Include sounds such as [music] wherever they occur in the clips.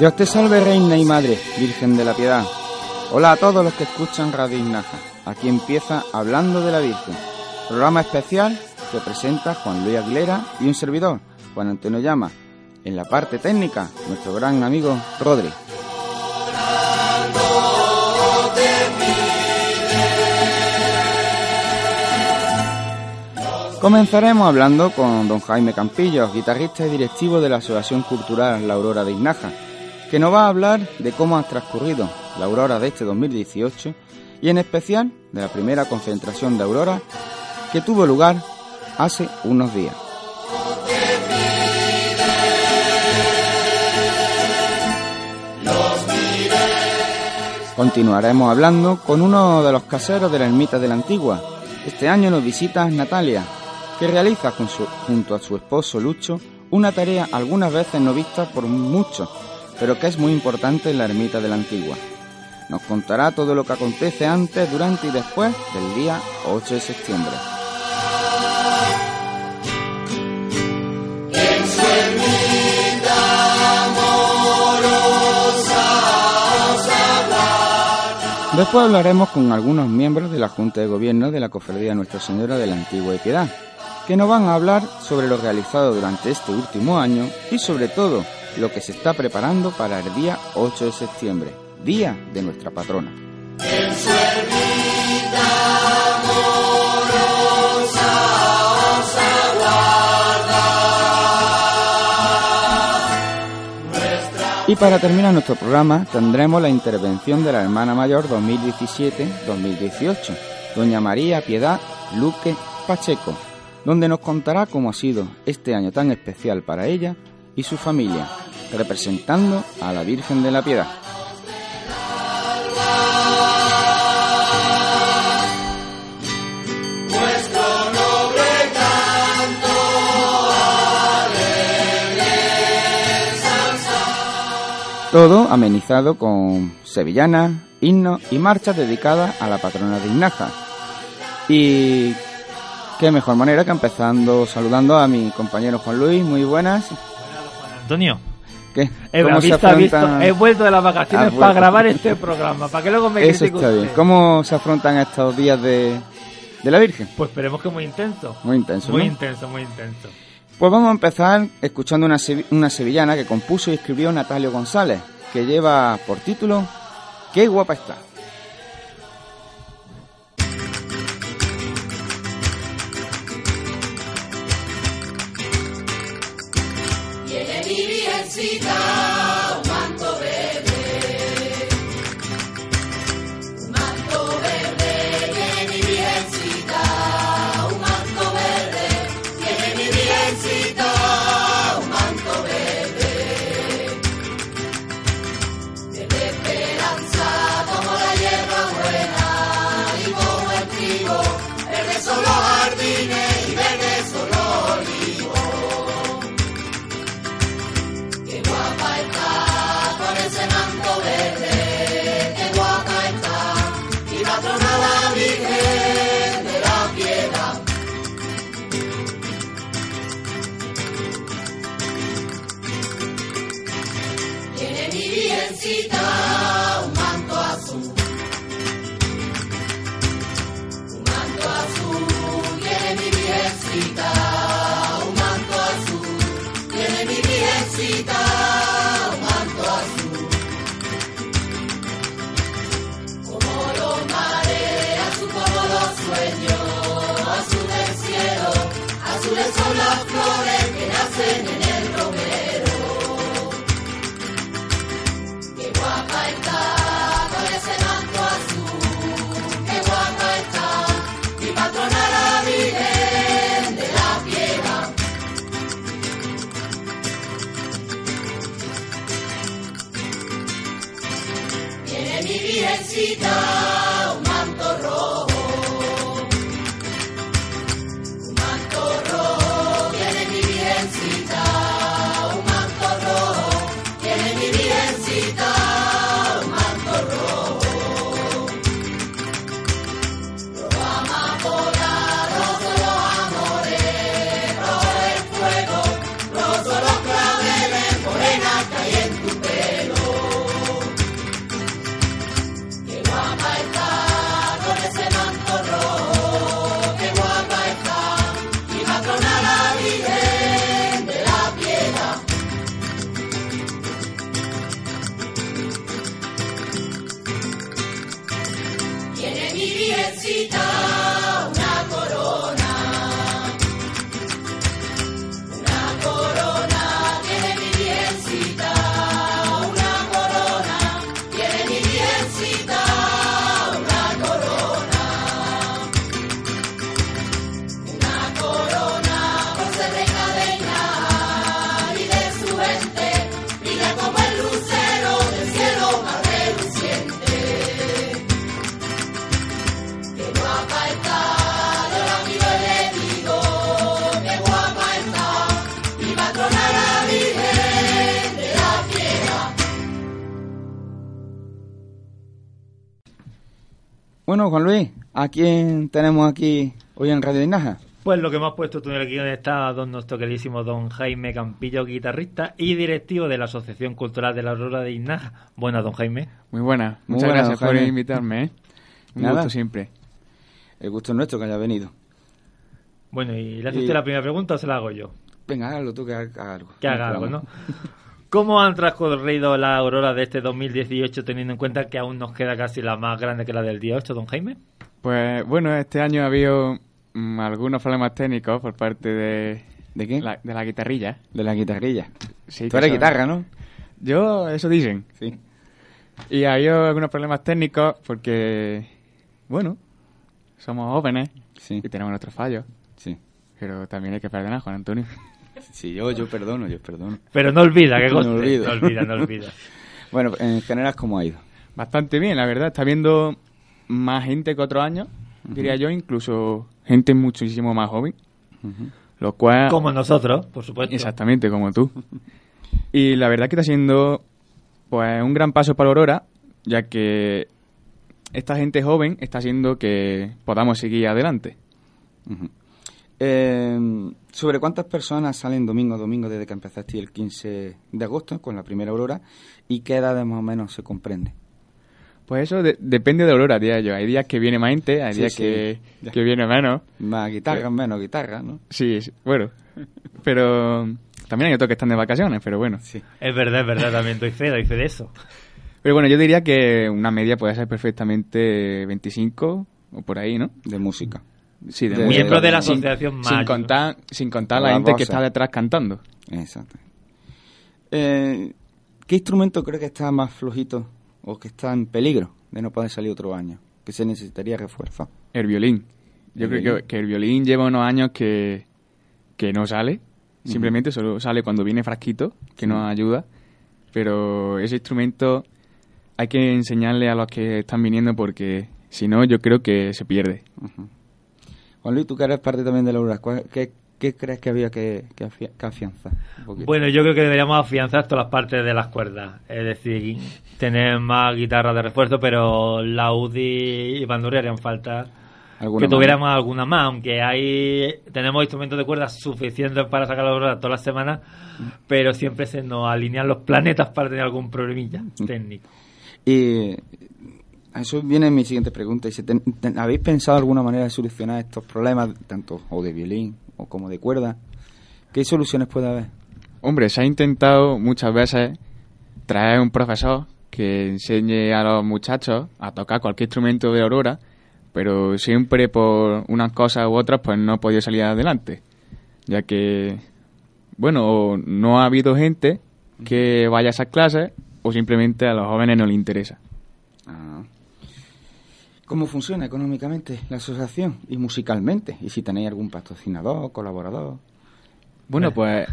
Dios te salve, Reina y Madre, Virgen de la Piedad. Hola a todos los que escuchan Radio Ignaja. Aquí empieza Hablando de la Virgen, programa especial que presenta Juan Luis Aguilera y un servidor, Juan Antonio Llama. En la parte técnica, nuestro gran amigo Rodri. Comenzaremos hablando con don Jaime Campillo, guitarrista y directivo de la Asociación Cultural La Aurora de Ignaja, que nos va a hablar de cómo ha transcurrido la aurora de este 2018 y en especial de la primera concentración de aurora que tuvo lugar hace unos días. Continuaremos hablando con uno de los caseros de la ermita de la Antigua. Este año nos visita Natalia, que realiza junto a su esposo Lucho una tarea algunas veces no vista por muchos pero que es muy importante en la ermita de la Antigua. Nos contará todo lo que acontece antes, durante y después del día 8 de septiembre. Después hablaremos con algunos miembros de la Junta de Gobierno de la Cofradía Nuestra Señora de la Antigua y Piedad, que nos van a hablar sobre lo realizado durante este último año y sobre todo lo que se está preparando para el día 8 de septiembre, día de nuestra patrona. Y para terminar nuestro programa tendremos la intervención de la hermana mayor 2017-2018, doña María Piedad Luque Pacheco, donde nos contará cómo ha sido este año tan especial para ella y su familia, representando a la Virgen de la Piedad. Todo amenizado con sevillanas, himnos y marchas dedicadas a la patrona de Ignaja. Y qué mejor manera que empezando saludando a mi compañero Juan Luis, muy buenas. Antonio. ¿Qué? He, ¿Cómo se afrontan- he vuelto de las vacaciones para grabar este programa, para que luego me Eso está bien. usted. ¿Cómo se afrontan estos días de, de la Virgen? Pues esperemos que muy intenso. Muy intenso, Muy ¿no? intenso, muy intenso. Pues vamos a empezar escuchando una, una sevillana que compuso y escribió Natalio González, que lleva por título Qué guapa está. Bueno, Juan Luis, ¿a quién tenemos aquí hoy en Radio Inaja? Pues lo que hemos puesto tú en el guion está don nuestro queridísimo don Jaime Campillo, guitarrista y directivo de la Asociación Cultural de la Aurora de Inaja. Buenas, don Jaime. Muy buena. Muy Muchas buena, gracias por invitarme. ¿eh? Un Nada. gusto siempre. El gusto es nuestro que haya venido. Bueno, ¿y le hace Y- usted la primera pregunta o se la hago yo? Venga, hágalo tú que haga algo. Que haga algo, ¿no? [laughs] ¿Cómo han transcurrido las auroras de este 2018 teniendo en cuenta que aún nos queda casi la más grande que la del día 8, don Jaime? Pues bueno, este año ha habido mm, algunos problemas técnicos por parte de, ¿De qué? la, de la guitarrilla. De la guitarrilla. Sí, Tú eres son- guitarra, ¿no? Yo, eso dicen. Sí. Y ha habido algunos problemas técnicos porque, bueno, somos jóvenes Sí. y tenemos nuestros fallos. Sí. Pero también hay que perdonar, Juan Antonio. Sí, yo, yo perdono, yo perdono. Pero no olvida, que [laughs] No olvido. No olvida, no olvida. [laughs] Bueno, en general, ¿cómo ha ido? Bastante bien, la verdad. Está viendo más gente que otros años, diría yo, incluso gente muchísimo más joven. Lo cual... Como nosotros, por supuesto. Exactamente, como tú. [laughs] Y la verdad que está siendo pues un gran paso para Aurora, ya que esta gente joven está haciendo que podamos seguir adelante. Eh, ¿Sobre cuántas personas salen domingo a domingo desde que empezaste el 15 de agosto con la primera aurora? ¿Y qué edades más o menos se comprende? Pues eso de- depende de Aurora, diría yo. Hay días que viene más gente, hay Sí, días sí. que, que viene menos. Más guitarras, menos guitarras, ¿no? Sí, sí, bueno. Pero también hay otros que están de vacaciones, pero bueno. Sí. Es verdad, es verdad, también doy fe, doy fe de eso. Pero bueno, yo diría que una media puede ser perfectamente 25 o por ahí, ¿no? De música. Sí, de De- música. Miembro de la Sin- asociación sin, Mayo. contar, sin contar la, La gente que está detrás cantando. Exacto. Eh, ¿Qué instrumento cree que está más flojito o que está en peligro de no poder salir otro año? Que se necesitaría refuerzo. El violín. Yo El creo violín. Que, que el violín lleva unos años que, que no sale. Simplemente solo sale cuando viene frasquito, que nos ayuda. Pero ese instrumento hay que enseñarle a los que están viniendo porque si no, yo creo que se pierde. Juan Luis, tú que eres parte también de la ¿cuál- ¿qué, qué crees que había que, que, afi- que afianzar? un? Bueno, yo creo que deberíamos afianzar todas las partes de las cuerdas. Es decir, tener más guitarras de refuerzo, pero la UDI y bandurria harían falta ¿Alguna que más? tuviéramos alguna más, aunque hay tenemos instrumentos de cuerdas suficientes para sacar la aurora todas las semanas, pero siempre se nos alinean los planetas para tener algún problemilla técnico. Y a eso viene mi siguiente pregunta. Y si ten- ten- ¿Habéis pensado alguna manera de solucionar estos problemas, tanto o de violín o como de cuerda. ¿Qué soluciones puede haber? Hombre, se ha intentado muchas veces traer un profesor que enseñe a los muchachos a tocar cualquier instrumento de Aurora, pero siempre por unas cosas u otras pues no ha podido salir adelante, ya que, bueno, no ha habido gente que vaya a esas clases o simplemente a los jóvenes no les interesa. Ah. ¿Cómo funciona económicamente la asociación y musicalmente? Y si tenéis algún patrocinador, colaborador. Bueno, pues...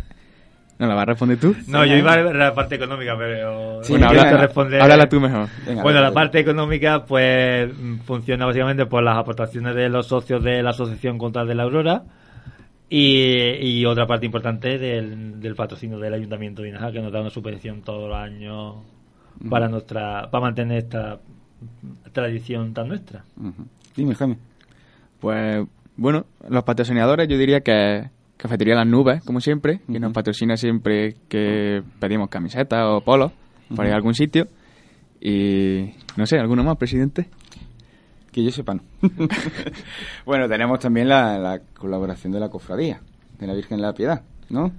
¿No la vas a responder tú? No, yo iba a ver la parte económica, pero... Sí, bueno, responder- háblala tú mejor. Venga, bueno, la parte económica pues funciona básicamente por las aportaciones de los socios de la Asociación Contra de la Aurora y, y otra parte importante del, del patrocinio del Ayuntamiento de Inaja que nos da una subvención todos los años para nuestra para mantener esta tradición tan nuestra. Dime, Jaime. Pues bueno, los patrocinadores yo diría que Cafetería Las Nubes, como siempre, que nos patrocina siempre que pedimos camisetas o polos para ir a algún sitio. Y no sé, ¿alguno más, presidente? Que yo sepa, no. [laughs] bueno, tenemos también la, la colaboración de la cofradía, de la Virgen de la Piedad, ¿no?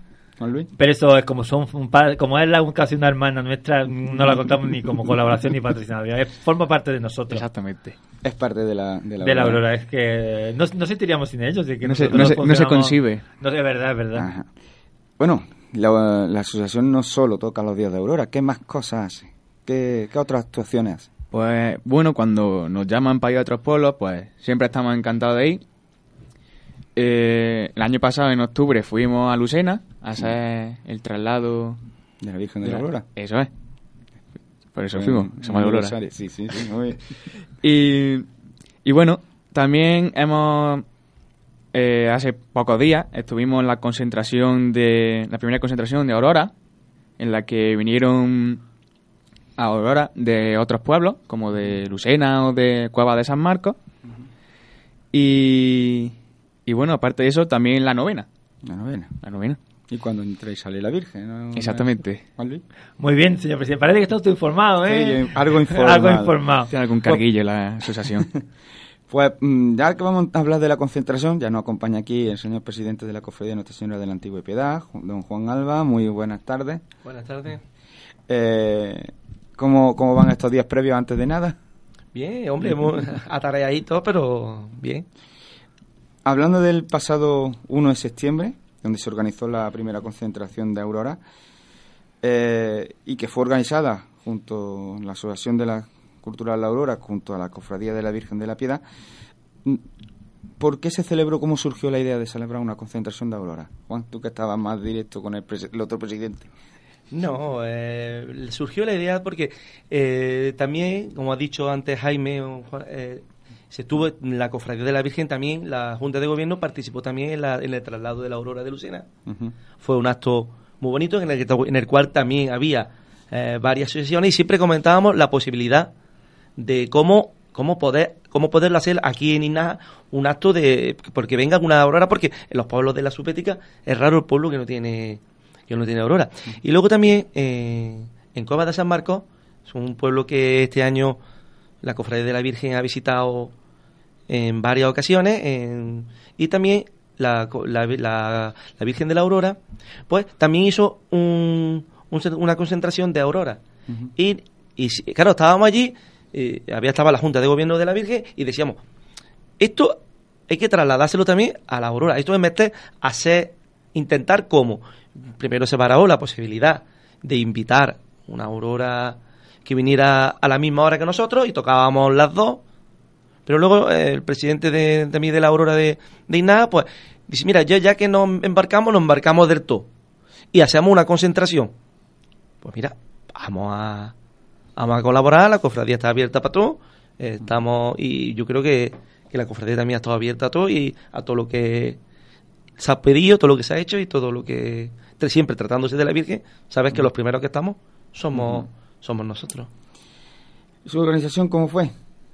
Pero eso es como son un par- como es la, casi una hermana nuestra, no la contamos ni como colaboración ni patrocinador, es- forma parte de nosotros. Exactamente. Es parte de la de la, de la Aurora, es que no, no sentiríamos sin ellos. que No se- no se- no se concibe. No, es verdad, es verdad. Ajá. Bueno, la, la asociación no solo toca los días de Aurora, ¿qué más cosas hace? ¿Qué, qué otras actuaciones hace? Pues bueno, cuando nos llaman para ir a otros pueblos, pues siempre estamos encantados de ir. Eh, el año pasado, en octubre, fuimos a Lucena a hacer el traslado De la Virgen de de la Aurora. Eso es. Por eso fuimos, un de Aurora. Sí, sí, sí, muy bien. [laughs] Y, y bueno, también hemos, eh, hace pocos días, estuvimos en la concentración de, la primera concentración de Aurora, en la que vinieron a Aurora de otros pueblos, como de Lucena o de Cueva de San Marcos. Y, y bueno, aparte de eso, también la novena. La novena. La novena. Y cuando entra y sale la Virgen, ¿no? Exactamente. Muy bien, señor presidente. Parece que está usted informado, ¿eh? Sí, algo [laughs] informado. algo informado. Tiene algún carguillo la asociación. [laughs] Pues mm, ya que vamos a hablar de la concentración, ya nos acompaña aquí el señor presidente de la Cofradía de Nuestra Señora de la Antigua Piedad, don Juan Alba. Muy buenas tardes. Buenas tardes. Eh, ¿cómo, ¿Cómo van estos días previos antes de nada? Bien, hombre, muy [laughs] atareaditos, pero bien. Hablando del pasado 1 de septiembre, donde se organizó la primera concentración de Aurora, eh, y que fue organizada junto a la Asociación de la Cultural La Aurora, junto a la Cofradía de la Virgen de la Piedad, mm, ¿por qué se celebró, cómo surgió la idea de celebrar una concentración de Aurora? Juan, tú que estabas más directo con el, otro presidente. No, eh, surgió la idea porque eh, también, como ha dicho antes Jaime, eh, se estuvo en la Cofradía de la Virgen también, la Junta de Gobierno participó también en, la- en el traslado de la Aurora de Lucena. Fue un acto muy bonito en el, que- en el cual también había eh, varias asociaciones y siempre comentábamos la posibilidad de cómo cómo poder cómo poderlo hacer aquí en Inaja un acto de porque venga una aurora porque en los pueblos de la Supética es raro el pueblo que no tiene que no tiene aurora. Y luego también eh, en Cueva de San Marcos es un pueblo que este año la cofradía de la Virgen ha visitado en varias ocasiones en- y también la, la, la- la Virgen de la Aurora pues también hizo un- un una concentración de aurora. Y, y claro estábamos allí eh, había estaba la Junta de Gobierno de la Virgen y decíamos esto hay que trasladárselo también a la Aurora. Esto es meter hacer intentar cómo primero se barajó la posibilidad de invitar una Aurora que viniera a la misma hora que nosotros y tocábamos las dos pero luego eh, el presidente de, de mí de la Aurora de, de pues dice, mira, ya, ya que nos embarcamos, nos embarcamos del todo. Y hacemos una concentración. Pues mira, vamos a, vamos a colaborar, la cofradía está abierta para todo. eh, estamos, y yo creo que, que la cofradía también ha estado abierta a todo y a todo lo que se ha pedido, todo lo que se ha hecho y todo lo que... Siempre tratándose de la Virgen, sabes que los primeros que estamos somos, somos nosotros. ¿Su organización cómo fue?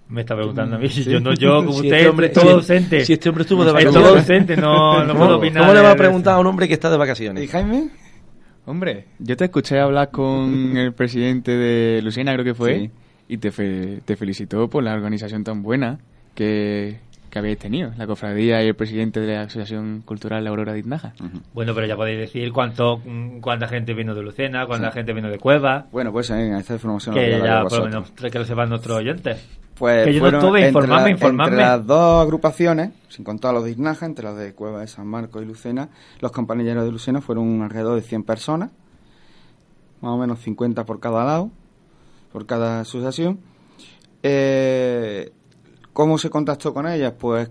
Me está preguntando a mí. Yo, no, yo como [laughs] Si usted, este hombre- todo si- ausente. si este hombre estuvo de vacaciones. todo ausente, no, no ¿Cómo, puedo opinar. cómo le va a preguntar a un hombre que está de ¿Y vacaciones? Jaime? Hombre, yo te escuché hablar con el presidente de Lucena, creo que fue, Sí. y te, fe- te felicitó por la organización tan buena que, que habéis tenido, la cofradía y el presidente de la Asociación Cultural La Aurora de. Bueno, pero ya podéis decir cuánto, mm, cuánta gente vino de Lucena, cuánta gente vino de Cueva, Bueno, pues en esta información la que voy a dar ya por lo menos que lo sepan nuestros oyentes. Pues Que yo no fueron estuve, entre informadme, la- informadme. Entre las dos agrupaciones, sin contar los de Iznaja, entre las de Cueva de San Marcos y Lucena, los campanilleros de Lucena fueron alrededor de 100 personas, más o menos 50 por cada lado, por cada asociación. Eh, ¿Cómo se contactó con ellas? Pues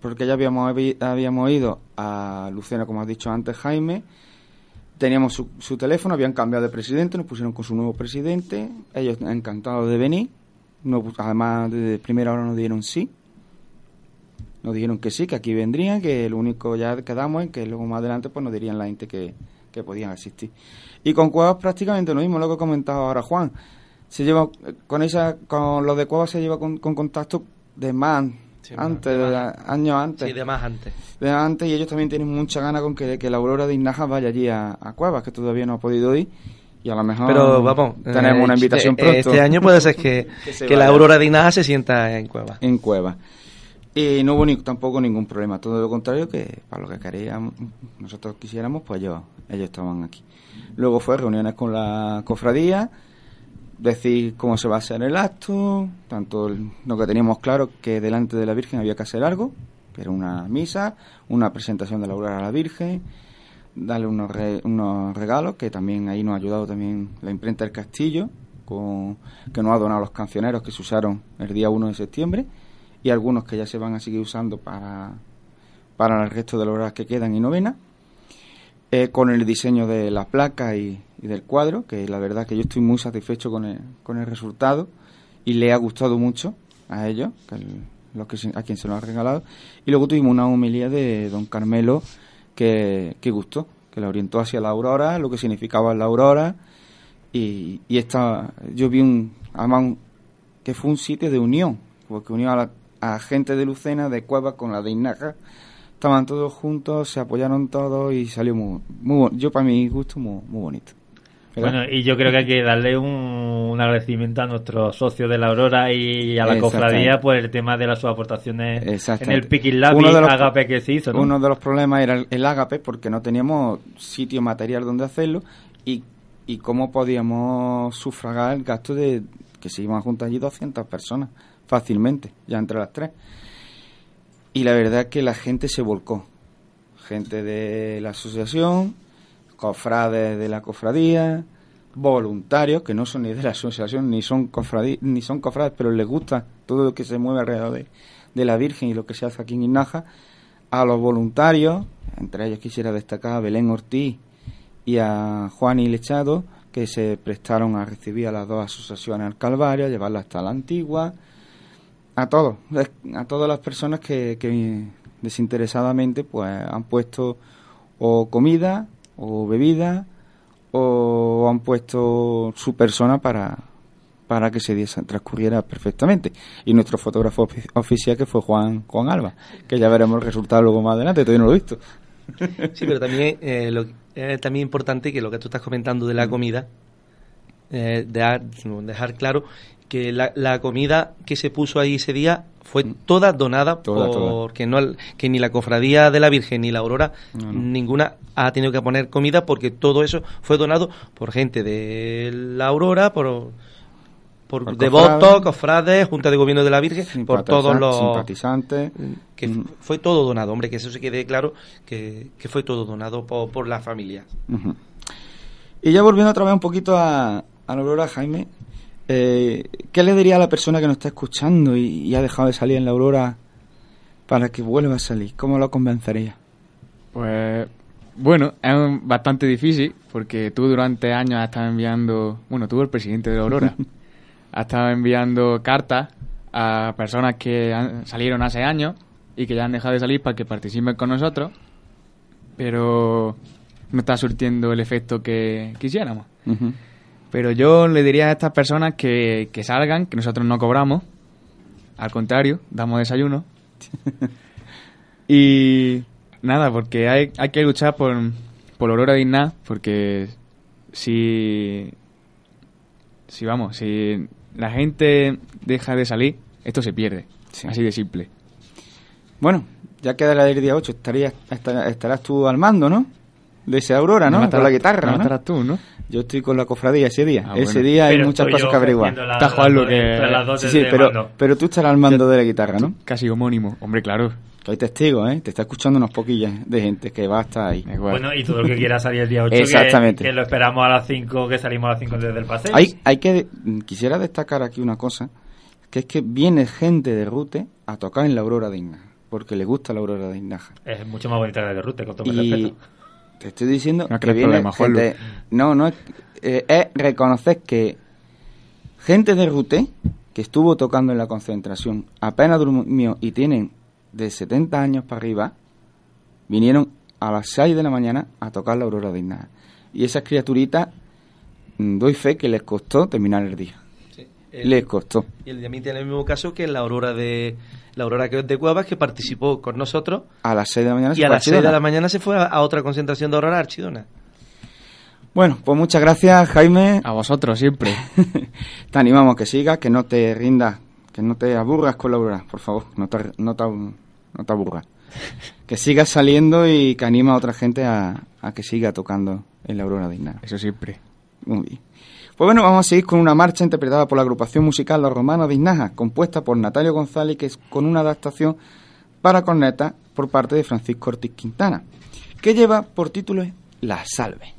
porque ya habíamos, habíamos ido a Lucena, como has dicho antes, Jaime. Teníamos su, teléfono, habían cambiado de presidente, nos pusieron con su nuevo presidente. Ellos encantados de venir. Además, desde primera hora nos dieron sí. Nos dijeron que sí, que aquí vendrían, que lo único ya quedamos en que luego más adelante pues nos dirían la gente que, que podían asistir. Y con Cuevas prácticamente lo mismo, lo que ha comentado ahora Juan. Se lleva, con esa, con los de Cuevas se lleva con, con contacto de más Sí, antes, de más. la- años antes. Sí, de más antes. de antes y ellos también tienen mucha gana con que, que la Aurora de Inaja vaya allí a, a Cuevas, que todavía no ha podido ir. Y a lo mejor Pero vamos, tenemos eh, una invitación este, pronto Este año puede ser que, [laughs] Que la aurora de Inaja se sienta en Cueva. en Cuevas. Y no hubo ni, tampoco ningún problema, todo lo contrario, que para lo que queríamos, nosotros quisiéramos, pues ellos, ellos estaban aquí. Luego fue reuniones con la cofradía, decir cómo se va a hacer el acto, tanto lo que teníamos claro que delante de la Virgen había que hacer algo, que era una misa, una presentación de la aurora a la Virgen, darle unos, unos regalos, que también ahí nos ha ayudado también la imprenta del Castillo, con, que nos ha donado los cancioneros que se usaron el día 1 de septiembre, y algunos que ya se van a seguir usando para, para el resto de las horas que quedan y novena, eh, con el diseño de la placa y, del cuadro, que la verdad que yo estoy muy satisfecho con el, con el resultado y le ha gustado mucho a ellos, los que a quien se lo ha regalado. Y luego tuvimos una homilía de don Carmelo que, que gustó, que la orientó hacia la aurora, lo que significaba la aurora. Y, esta, yo vi un, además que fue un sitio de unión, porque unió a, la, a gente de Lucena, de Cueva con la de Inaja. Estaban todos juntos, se apoyaron todos y salió muy, muy yo para mi gusto muy, muy bonito. ¿Verdad? Bueno, y yo creo que hay que darle un, un agradecimiento a nuestros socios de la Aurora y a la cofradía por el tema de las sus aportaciones en el Picking Lab Uno de los- Agape que se hizo, ¿no? Uno de los problemas era el, el ágape porque no teníamos sitio material donde hacerlo y, y cómo podíamos sufragar el gasto de que se iban a juntar allí 200 personas fácilmente, ya entre las tres. Y la verdad que la gente se volcó. Gente de la asociación, cofrades de la cofradía, voluntarios que no son ni de la asociación ni son cofradí, ni son cofrades, pero les gusta todo lo que se mueve alrededor de, de la Virgen y lo que se hace aquí en Inaja, a los voluntarios, entre ellos quisiera destacar a Belén Ortiz y a Juan y Lechado, que se prestaron a recibir a las dos asociaciones al Calvario, a llevarla hasta la antigua, a todos, a todas las personas que, que desinteresadamente pues han puesto o comida o bebida o han puesto su persona para para que se diese- transcurriera perfectamente y nuestro fotógrafo ofi- oficial que fue Juan Juan Alba que ya veremos el resultado luego más adelante todavía no lo he visto [laughs] Sí, pero también eh, lo, es también importante que lo que tú estás comentando de la Mm. comida, eh, dejar, dejar claro que la, la comida que se puso ahí ese día fue toda donada Mm. Toda, toda. porque no al- que ni la cofradía de la Virgen ni la Aurora No, no. ninguna ha tenido que poner comida porque todo eso fue donado por gente de la Aurora por por, Por devotos, cofrades. Junta de Gobierno de la Virgen, por todos los simpatizantes que Mm. fue todo donado, hombre, que eso se quede claro que, que fue todo donado por, por la familia. Ujú. Y ya volviendo otra vez un poquito a, a la Aurora, Jaime, eh, ¿qué le diría a la persona que nos está escuchando y, y ha dejado de salir en la Aurora para que vuelva a salir? ¿Cómo lo convencería? Pues bueno, es un- bastante difícil porque tú durante años has estado enviando, bueno, tú el presidente de la Aurora, [laughs] has estado enviando cartas a personas que han- salieron hace años y que ya han dejado de salir para que participen con nosotros, pero no está surtiendo el efecto que quisiéramos. Ujú. Pero yo le diría a estas personas que, que salgan, que nosotros no cobramos. Al contrario, damos desayuno. [laughs] y nada, porque hay, hay que luchar por, por aurora digna, porque si, si vamos, si la gente deja de salir, esto se pierde. Sí. Así de simple. Bueno, ya queda el día 8, estarías, estar- estarás tú al mando, ¿no? De esa aurora, ¿no? Con la guitarra, no tú, ¿no? Yo estoy con la cofradía ese día. Ah, ese bueno. día hay Pero muchas cosas que averiguar. Está las Juanlo dos- que- Sí, sí, pero, mando. pero tú estarás al mando de la guitarra, ¿no? Casi homónimo. Hombre, claro. Que hay testigos, ¿eh? Te está escuchando unos poquillas de gente que va a estar ahí. Igual. Bueno, y todo el que quiera salir el día 8, Exactamente. Que, que lo esperamos a las 5, que salimos a las 5 desde el paseo. Hay, hay que quisiera destacar aquí una cosa, que es que viene gente de Rute a tocar en la Aurora de Inaja, porque le gusta la Aurora de Inaja. Es mucho más bonita que la de Rute, con todo mi Y respeto. Te estoy diciendo No que viene problema, gente... No, no, es, eh, es reconocer que gente de Rute, que estuvo tocando en la concentración, apenas durmió y tienen de 70 años para arriba, vinieron a las 6 de la mañana a tocar la Aurora de Inaja. Y esas criaturitas, mm, doy fe que les costó terminar el día. El- Les costó. Y el de mí tiene el mismo caso que la Aurora de la Aurora que es de Cuevas que participó con nosotros A las 6 de la mañana se y a las 6 de la mañana se fue a, a otra concentración de Aurora Archidona. Bueno, pues muchas gracias, Jaime. A vosotros siempre. [laughs] te animamos a que sigas, que no te rindas, que no te aburras con la aurora, por favor. No te, no te, no te aburras. Que sigas saliendo y que anima a otra gente a, a que siga tocando en la aurora de Inaga. Eso siempre. Muy bien. Pues bueno, vamos a seguir con una marcha interpretada por la agrupación musical Los Romanos de Inaja, compuesta por Natalio González, que es con una adaptación para corneta por parte de Francisco Ortiz Quintana, que lleva por título La Salve.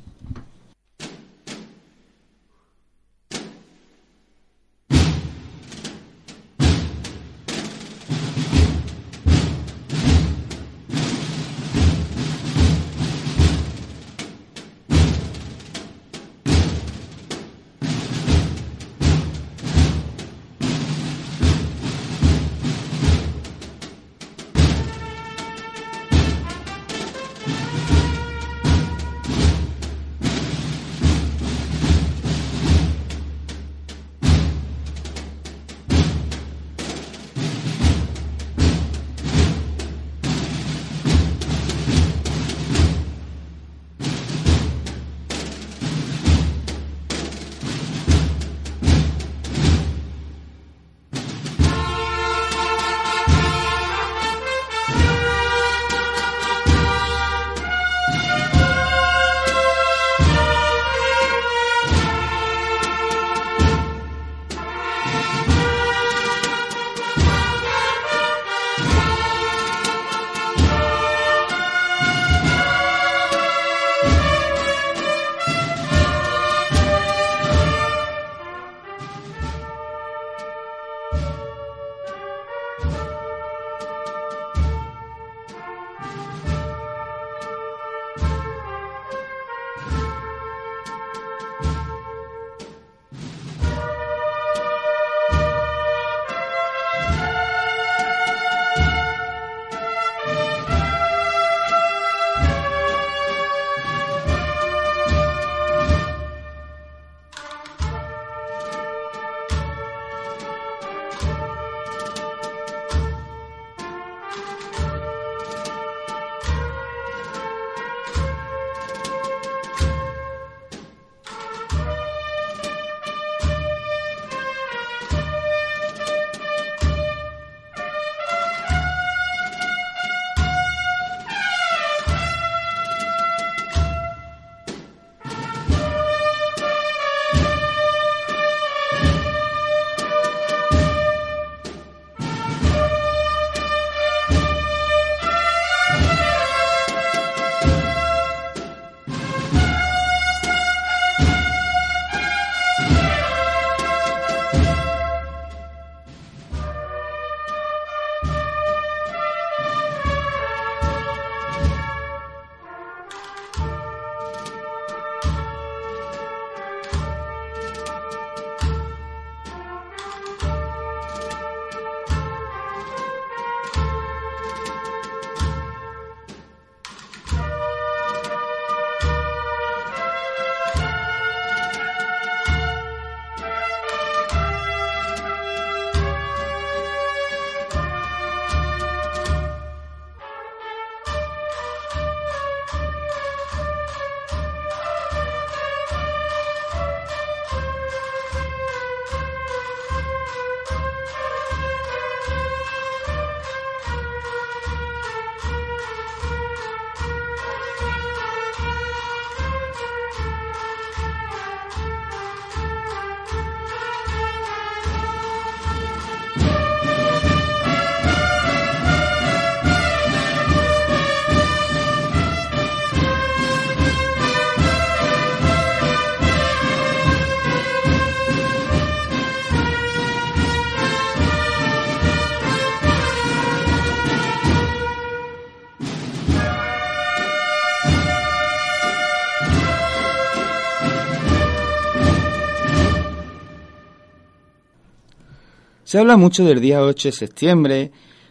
Se habla mucho del día 8 de septiembre,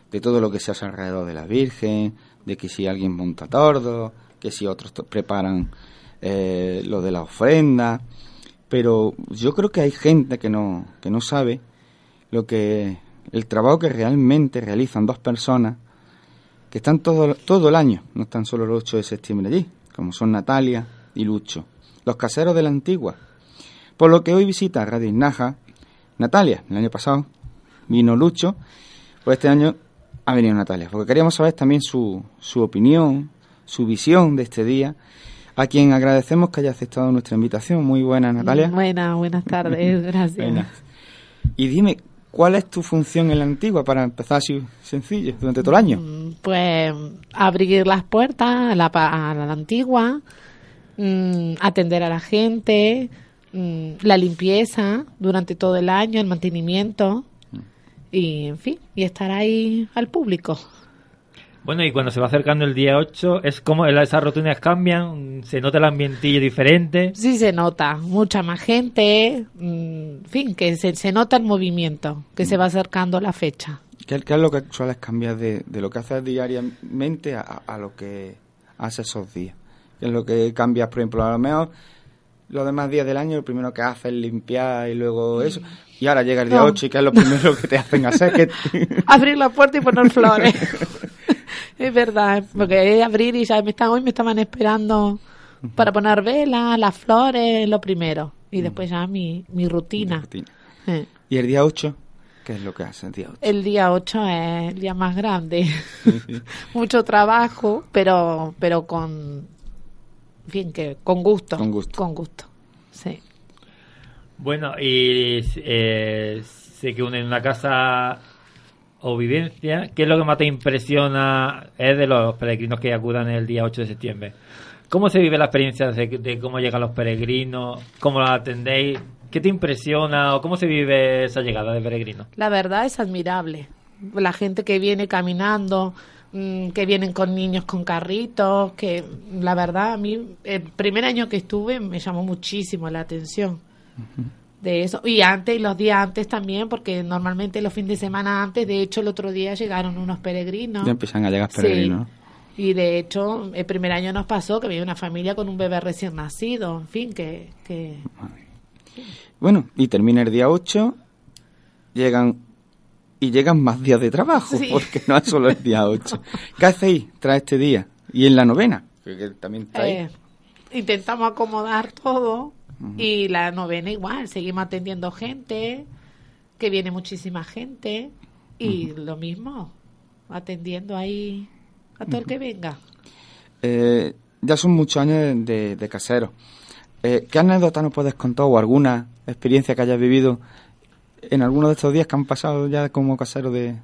de todo lo que se hace alrededor de la Virgen, de que si alguien monta tordo, que si otros preparan eh, lo de la ofrenda, pero yo creo que hay gente que no, que no sabe lo que el trabajo que realmente realizan dos personas que están todo, todo el año, no están solo el 8 de septiembre allí, como son Natalia y Lucho, los caseros de la antigua. Por lo que hoy visita Radio Inaja Natalia, el año pasado vino Lucho, pues este año ha venido Natalia, porque queríamos saber también su, su opinión, su visión de este día, a quien agradecemos que haya aceptado nuestra invitación. Muy buena, Natalia. Buenas, buenas tardes, [laughs] gracias. Buenas. Y dime, ¿cuál es tu función en la antigua para empezar así sencillo durante todo el año? Mm, Pues abrir las puertas a la, a la antigua, mm, atender a la gente, mm, la limpieza durante todo el año, el mantenimiento y, en fin, y estar ahí al público. Bueno, y cuando se va acercando el día 8, es como esas rutinas cambian, se nota el ambientillo diferente. Sí se nota, mucha más gente, mm, en fin, que se, se nota el movimiento, que se va acercando la fecha. ¿Qué, qué es lo que sueles cambiar de, de lo que haces diariamente a, a lo que haces esos días? ¿Qué es lo que cambias, por ejemplo, a lo mejor los demás días del año, lo primero que haces es limpiar y luego eso, y ahora llega el día No. 8 y ¿qué es lo primero que te hacen hacer? ¿Qué- [laughs] [laughs] abrir la puerta y poner flores. [laughs] es verdad, porque es abrir y ya me están, hoy me estaban esperando para poner velas, las flores, lo primero. Y después ya mi, mi rutina. Eh. ¿Y el día 8? ¿Qué es lo que haces el día 8? El día 8 es el día más grande. Mucho trabajo, pero pero con en fin, que con gusto. Con gusto. Con gusto. Sí. Bueno, y eh, sé que une en una casa o vivencia. ¿Qué es lo que más te impresiona es de los peregrinos que acudan el día 8 de septiembre? ¿Cómo se vive la experiencia de, de cómo llegan los peregrinos? ¿Cómo la atendéis? ¿Qué te impresiona o cómo se vive esa llegada de peregrinos? La verdad es admirable. La gente que viene caminando, mm, que vienen con niños con carritos, que la verdad a mí el primer año que estuve me llamó muchísimo la atención de eso. Y antes, y los días antes también, porque normalmente los fines de semana antes, de hecho el otro día llegaron unos peregrinos. Ya empiezan a llegar peregrinos. ¿no? Y de hecho, el primer año nos pasó que había una familia con un bebé recién nacido, en fin, que, que Bueno, y termina el día 8, llegan y llegan más días de trabajo, Sí. porque no es solo el día 8. ¿Qué hacéis tras este día? Y en la novena, que que también está ahí. Eh, intentamos acomodar todo y la novena igual, seguimos atendiendo gente, que viene muchísima gente y lo mismo, atendiendo ahí a todo el que venga. Eh, ya son muchos años de, de, de casero. Eh, ¿Qué anécdota nos puedes contar o alguna experiencia que hayas vivido en alguno de estos días que han pasado ya como casero de,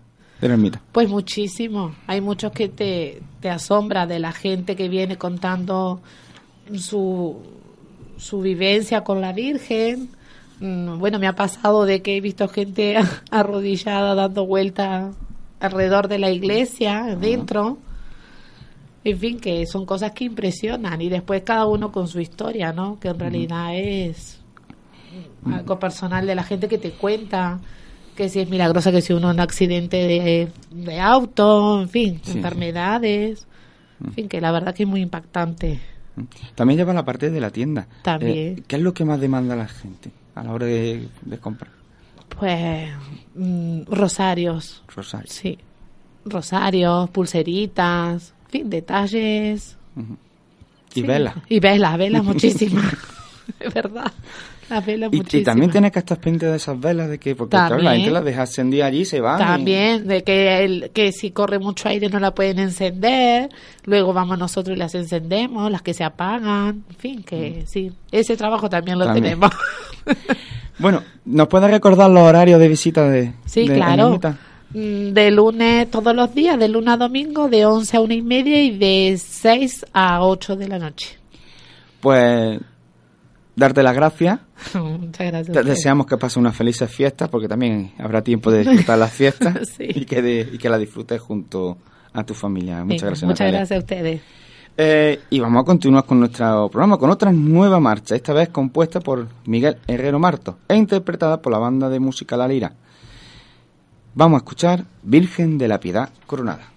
de la ermita? Pues muchísimo, hay muchos que te, te asombra de la gente que viene contando su, su vivencia con la Virgen. Mm, Bueno, me ha pasado de que he visto gente [laughs] arrodillada dando vueltas alrededor de la iglesia, dentro. En fin, que son cosas que impresionan y después cada uno con su historia, ¿no? Que en realidad es algo personal de la gente que te cuenta que si es milagrosa, que si uno en un accidente de, de auto, en fin, Sí. enfermedades. En fin, que la verdad que es muy impactante. También lleva la parte de la tienda. También. Eh, ¿Qué es lo que más demanda la gente a la hora de, de comprar? Pues mm, rosarios, Rosario. sí. Rosarios, pulseritas, en fin, detalles. Y Sí. velas. Y velas, velas [laughs] muchísimas. [laughs] es verdad. Las velas Y, también tienes que estar pendiente de esas velas, de que, porque claro, la gente las deja encendidas allí y se van. y- También, de que, el, que si corre mucho aire no la pueden encender, luego vamos nosotros y las encendemos, las que se apagan, en fin, que sí, ese trabajo también lo Mm. También. tenemos. [laughs] Bueno, ¿nos puedes recordar los horarios de visita de sí, de claro. Mm, De lunes todos los días, de lunes a domingo, de 11 a una y media y de 6 a 8 de la noche. Pues darte las gracias. [laughs] Muchas gracias. Te deseamos que pases unas felices fiestas, porque también habrá tiempo de disfrutar las fiestas [laughs] Sí. y, que de- y que la disfrutes junto a tu familia. Muchas Venga, gracias, Muchas Natalia. gracias a ustedes. Eh, y vamos a continuar con nuestro programa, con otra nueva marcha, esta vez compuesta por Miguel Herrero Marto e interpretada por la banda de música La Lira. Vamos a escuchar Virgen de la Piedad Coronada.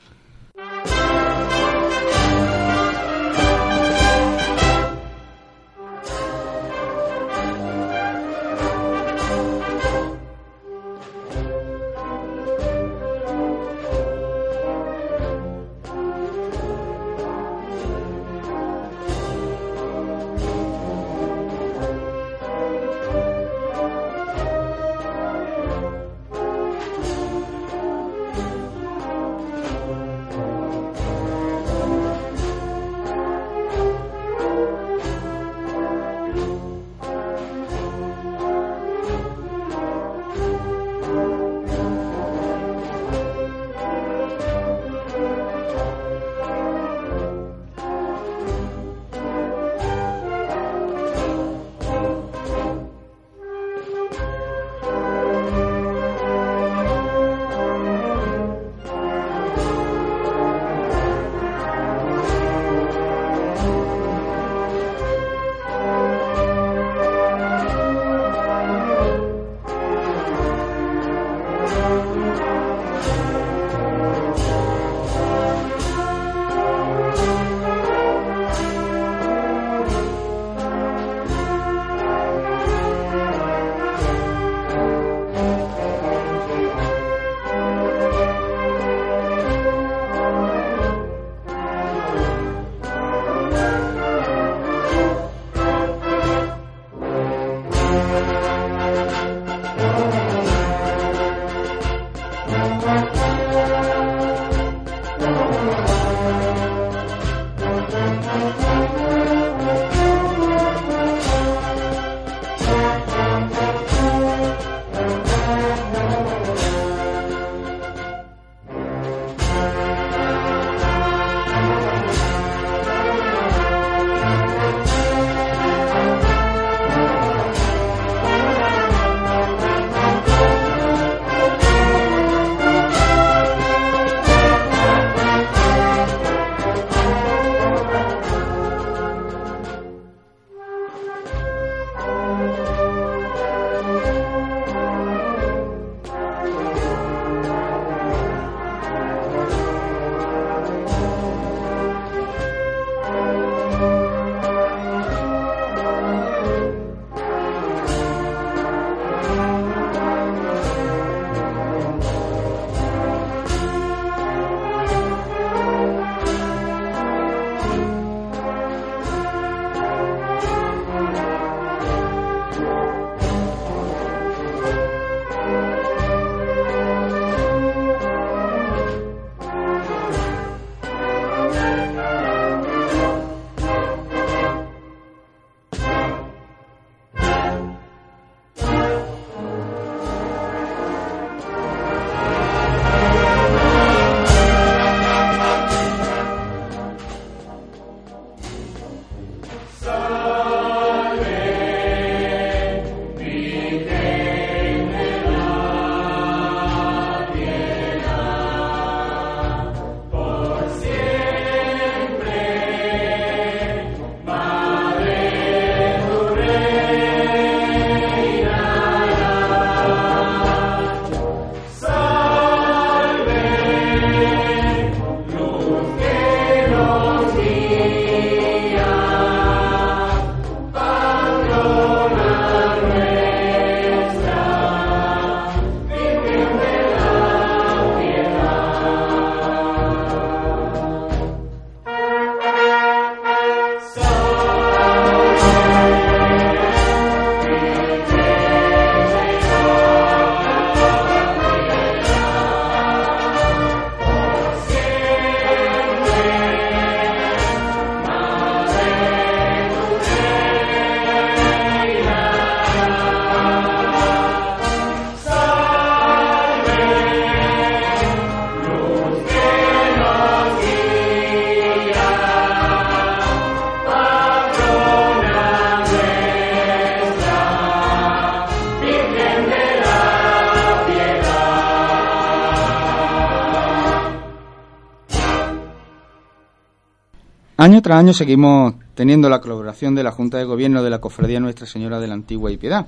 Año tras año seguimos teniendo la colaboración de la Junta de Gobierno de la Cofradía Nuestra Señora de la Antigua y Piedad.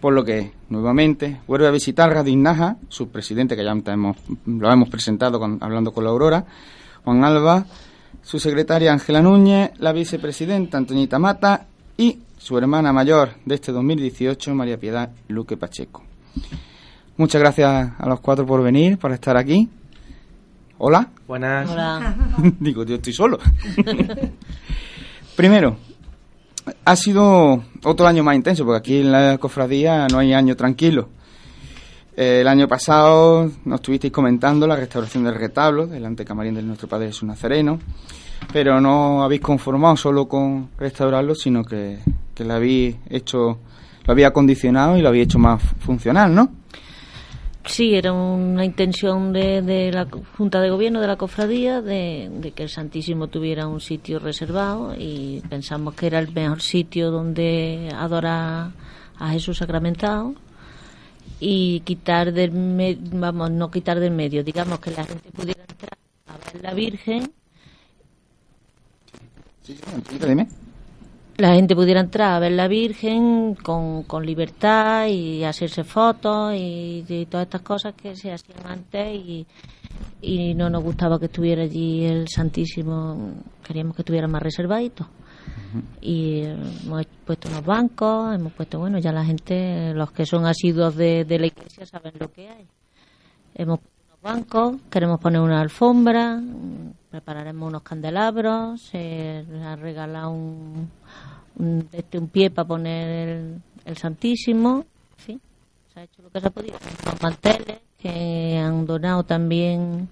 por lo que nuevamente vuelve a visitar Radio Inaja, su presidente, que ya hemos, lo hemos presentado hablando con la Aurora, Juan Alba, su secretaria Ángela Núñez, la vicepresidenta Antoñita Mata y su hermana mayor de este 2018, María Piedad Luque Pacheco. Muchas gracias a los cuatro por venir, por estar aquí. Hola. Buenas. [laughs] Digo, yo estoy solo. [laughs] Primero, ha sido otro año más intenso, porque aquí en la cofradía no hay año tranquilo. Eh, el año pasado nos estuvisteis comentando la restauración del retablo del antecamarín de nuestro Padre Jesús Nazareno, pero no habéis conformado solo con restaurarlo, sino que, que lo habéis hecho, lo habéis acondicionado y lo habéis hecho más funcional, ¿no? Sí, era una intención de, de la Junta de Gobierno de la Cofradía de, que el Santísimo tuviera un sitio reservado y pensamos que era el mejor sitio donde adorar a Jesús sacramentado y quitar del me- vamos no quitar del medio digamos que la gente pudiera entrar a ver la Virgen Dime. La gente pudiera entrar a ver la Virgen con, con libertad y hacerse fotos y, y todas estas cosas que se hacían antes y, y no nos gustaba que estuviera allí el Santísimo, queríamos que estuviera más reservadito. Y eh, hemos puesto unos bancos, hemos puesto, bueno, ya la gente, los que son asiduos de, de la iglesia saben lo que hay. Hemos puesto unos bancos, queremos poner una alfombra, prepararemos unos candelabros, se ha regalado un, un, este, un pie para poner el, el Santísimo, en fin, se ha hecho lo que se ha podido. Los manteles que han donado también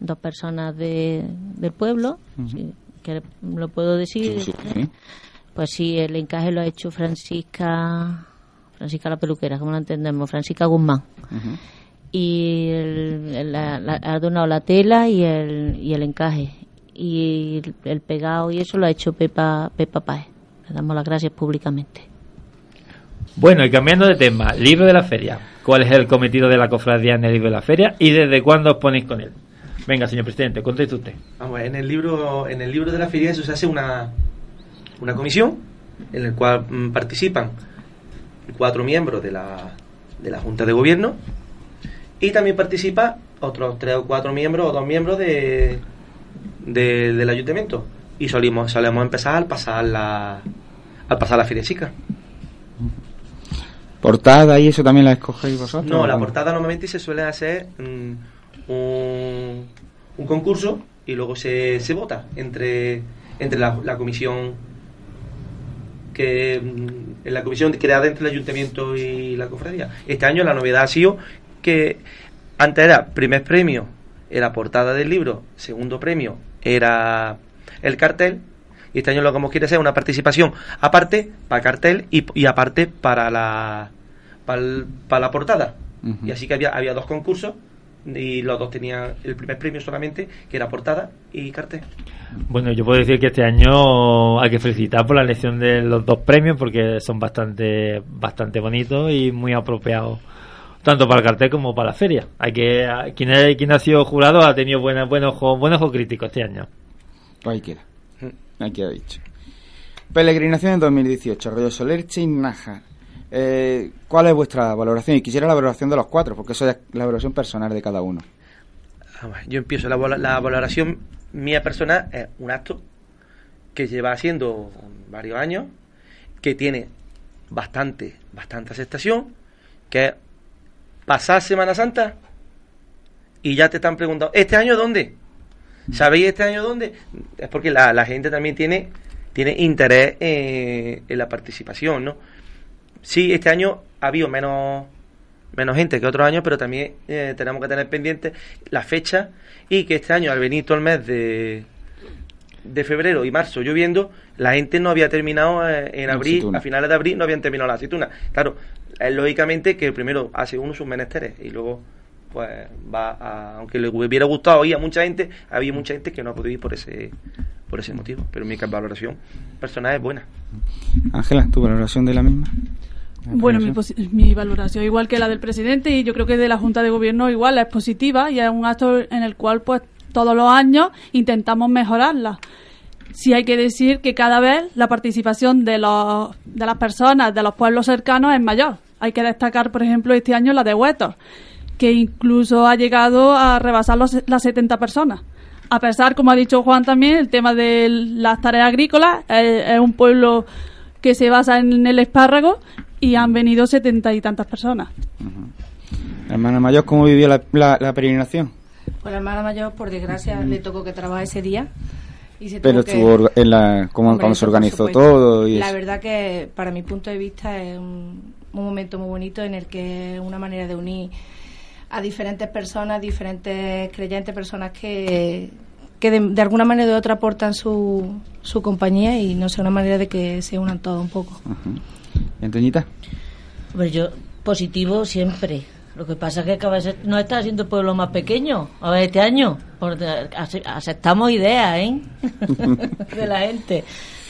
dos personas de, del pueblo, que lo puedo decir. Sí, sí, ¿eh? sí. Pues sí, el encaje lo ha hecho Francisca, Francisca la peluquera, como lo entendemos, Francisca Guzmán. Y el- el- la- la- ha donado la tela y el, y el encaje. Y el, el pegado y eso lo ha hecho Pepa, Pepa Páez. Le damos las gracias públicamente. Bueno, y cambiando de tema, libro de la feria. ¿Cuál es el cometido de la cofradía en el libro de la feria y desde cuándo os ponéis con él? Venga, señor presidente, conteste usted. Vamos, en el libro, en el libro de la feria eso se hace una, una comisión en el cual mm, participan cuatro miembros de la, de la Junta de Gobierno y también participa otros tres o cuatro miembros o dos miembros de, de- del ayuntamiento y solemos, solemos empezar al pasar la al pasar la feria chica. Portada y eso también la escogéis vosotros. No, la portada normalmente se suele hacer mm, un, un concurso y luego se, se vota entre, entre la, la comisión que mm, en la comisión creada entre el ayuntamiento y la cofradía. Este año la novedad ha sido que antes era primer premio era portada del libro, segundo premio era el cartel y este año lo que hemos quiere hacer es una participación aparte para cartel y, y aparte para la para, el- para la portada. Y así que había, había dos concursos y los dos tenían el primer premio solamente, que era portada y cartel. Bueno, yo puedo decir que este año hay que felicitar por la elección de los dos premios porque son bastante bastante bonitos y muy apropiados tanto para el cartel como para la feria. Hay que quien, ha- quien ha sido jurado ha tenido buena, buenos ojos buenos ojos críticos este año. Pues ahí queda. Dicho. Peregrinación en 2018, Arroyo Solerche y Nájar. Eh, ¿Cuál es vuestra valoración? Y quisiera la valoración de los cuatro, porque eso es la valoración personal de cada uno. Vamos, Yo empiezo la valoración mía personal es un acto que lleva haciendo varios años, que tiene bastante, bastante aceptación, que es pasar Semana Santa y ya te están preguntando, ¿este año dónde? ¿Sabéis este año dónde? Es porque la, la gente también tiene, tiene interés eh, en la participación, ¿no? Sí, este año ha habido menos menos gente que otros años, pero también eh, tenemos que tener pendiente la fecha y que este año, al venir todo el mes de, de febrero y marzo lloviendo, la gente no había terminado eh, en abril, aceituna. a finales de abril no habían terminado la aceituna. Claro, es lógicamente que primero hace uno sus menesteres y luego pues va a, aunque le hubiera gustado ir a mucha gente, había mucha gente que no ha podido ir por ese por ese motivo, pero mi valoración personal es buena. Ángela, ¿tu valoración de la misma? Bueno, mi, valoración igual que la del presidente y yo creo que de la Junta de Gobierno igual es positiva y es un acto en el cual pues todos los años intentamos mejorarla. Sí hay que decir que cada vez la participación de, los, de las personas de los pueblos cercanos es mayor. Hay que destacar, por ejemplo, este año la de Huetos, que incluso ha llegado a rebasar los, las 70 personas. A pesar, como ha dicho Juan también, el tema de las tareas agrícolas, eh, es un pueblo que se basa en el espárrago y han venido setenta y tantas personas. Hermana Mayor, ¿cómo vivió la, la- la peregrinación? Pues la hermana mayor, por desgracia, le tocó que trabajar ese día. Y se Pero que- estuvo en la, ¿cómo, Hombre, cuando eso se organizó todo y La eso. verdad que, para mi punto de vista, es un, un momento muy bonito en el que es una manera de unir a diferentes personas, diferentes creyentes, personas que, que de, de alguna manera o de otra aportan su, su compañía y no sé, una manera de que se unan todos un poco. ¿Y Antoñita? Hombre, yo positivo siempre. Lo que pasa es que cada vez no está siendo el pueblo más pequeño. A ver, este año. Porque ace- aceptamos ideas, ¿eh? [laughs] de la gente.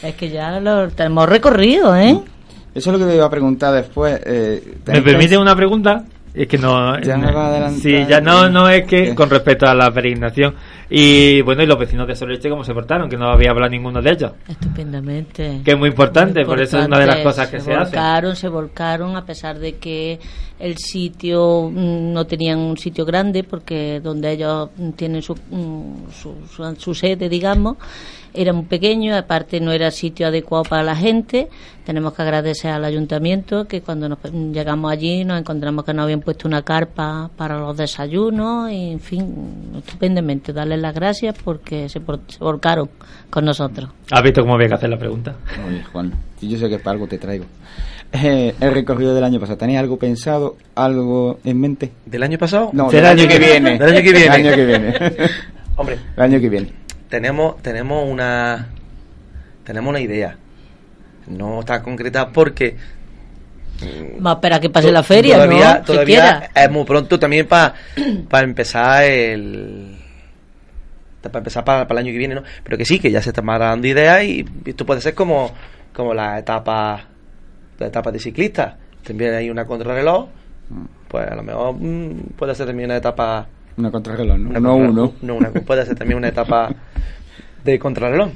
Es que ya lo tenemos recorrido, ¿eh? Eso es lo que te iba a preguntar después. Eh, ¿Me ¿tenéis permite una pregunta? Es que no. Ya me va adelantar. Sí, ya no, no es que ¿Qué? con respecto a la peregrinación. Y bueno, y los vecinos de Soleche, ¿cómo se portaron? Que no había hablado ninguno de ellos. Estupendamente. Que es muy importante, por eso es una de las cosas que se, hace. volcaron, se volcaron, a pesar de que el sitio mm, no tenían un sitio grande, porque donde ellos mm, tienen su, mm, su, su- su sede, digamos, era muy pequeño, aparte no era sitio adecuado para la gente. Tenemos que agradecer al ayuntamiento que cuando nos, llegamos allí nos encontramos que no habían puesto una carpa para los desayunos, y, en fin, estupendamente. Darles las gracias porque se, por- se volcaron con nosotros. ¿Has visto cómo había que hacer la pregunta? Oye, Juan, y yo sé que para algo te traigo. Eh, el recorrido del año pasado, ¿tenéis algo pensado, algo en mente? ¿Del año pasado? No, del año que viene. Del año que viene. El año que viene. Hombre, El año que viene. Tenemos, tenemos una tenemos una idea. No está concretada porque Va a esperar a que pase to- la feria, todavía, ¿no? Todavía es muy pronto también para empezar el para empezar para, el año que viene, ¿no? Pero que sí, que ya se están dando ideas y esto puede ser como como la etapa la etapa de ciclista. También hay una contrarreloj, pues a lo mejor mm, puede ser también una etapa Una contrarreloj, ¿no? una Uno a contra- uno. [laughs] no, una- puede ser también una etapa de contrarreloj.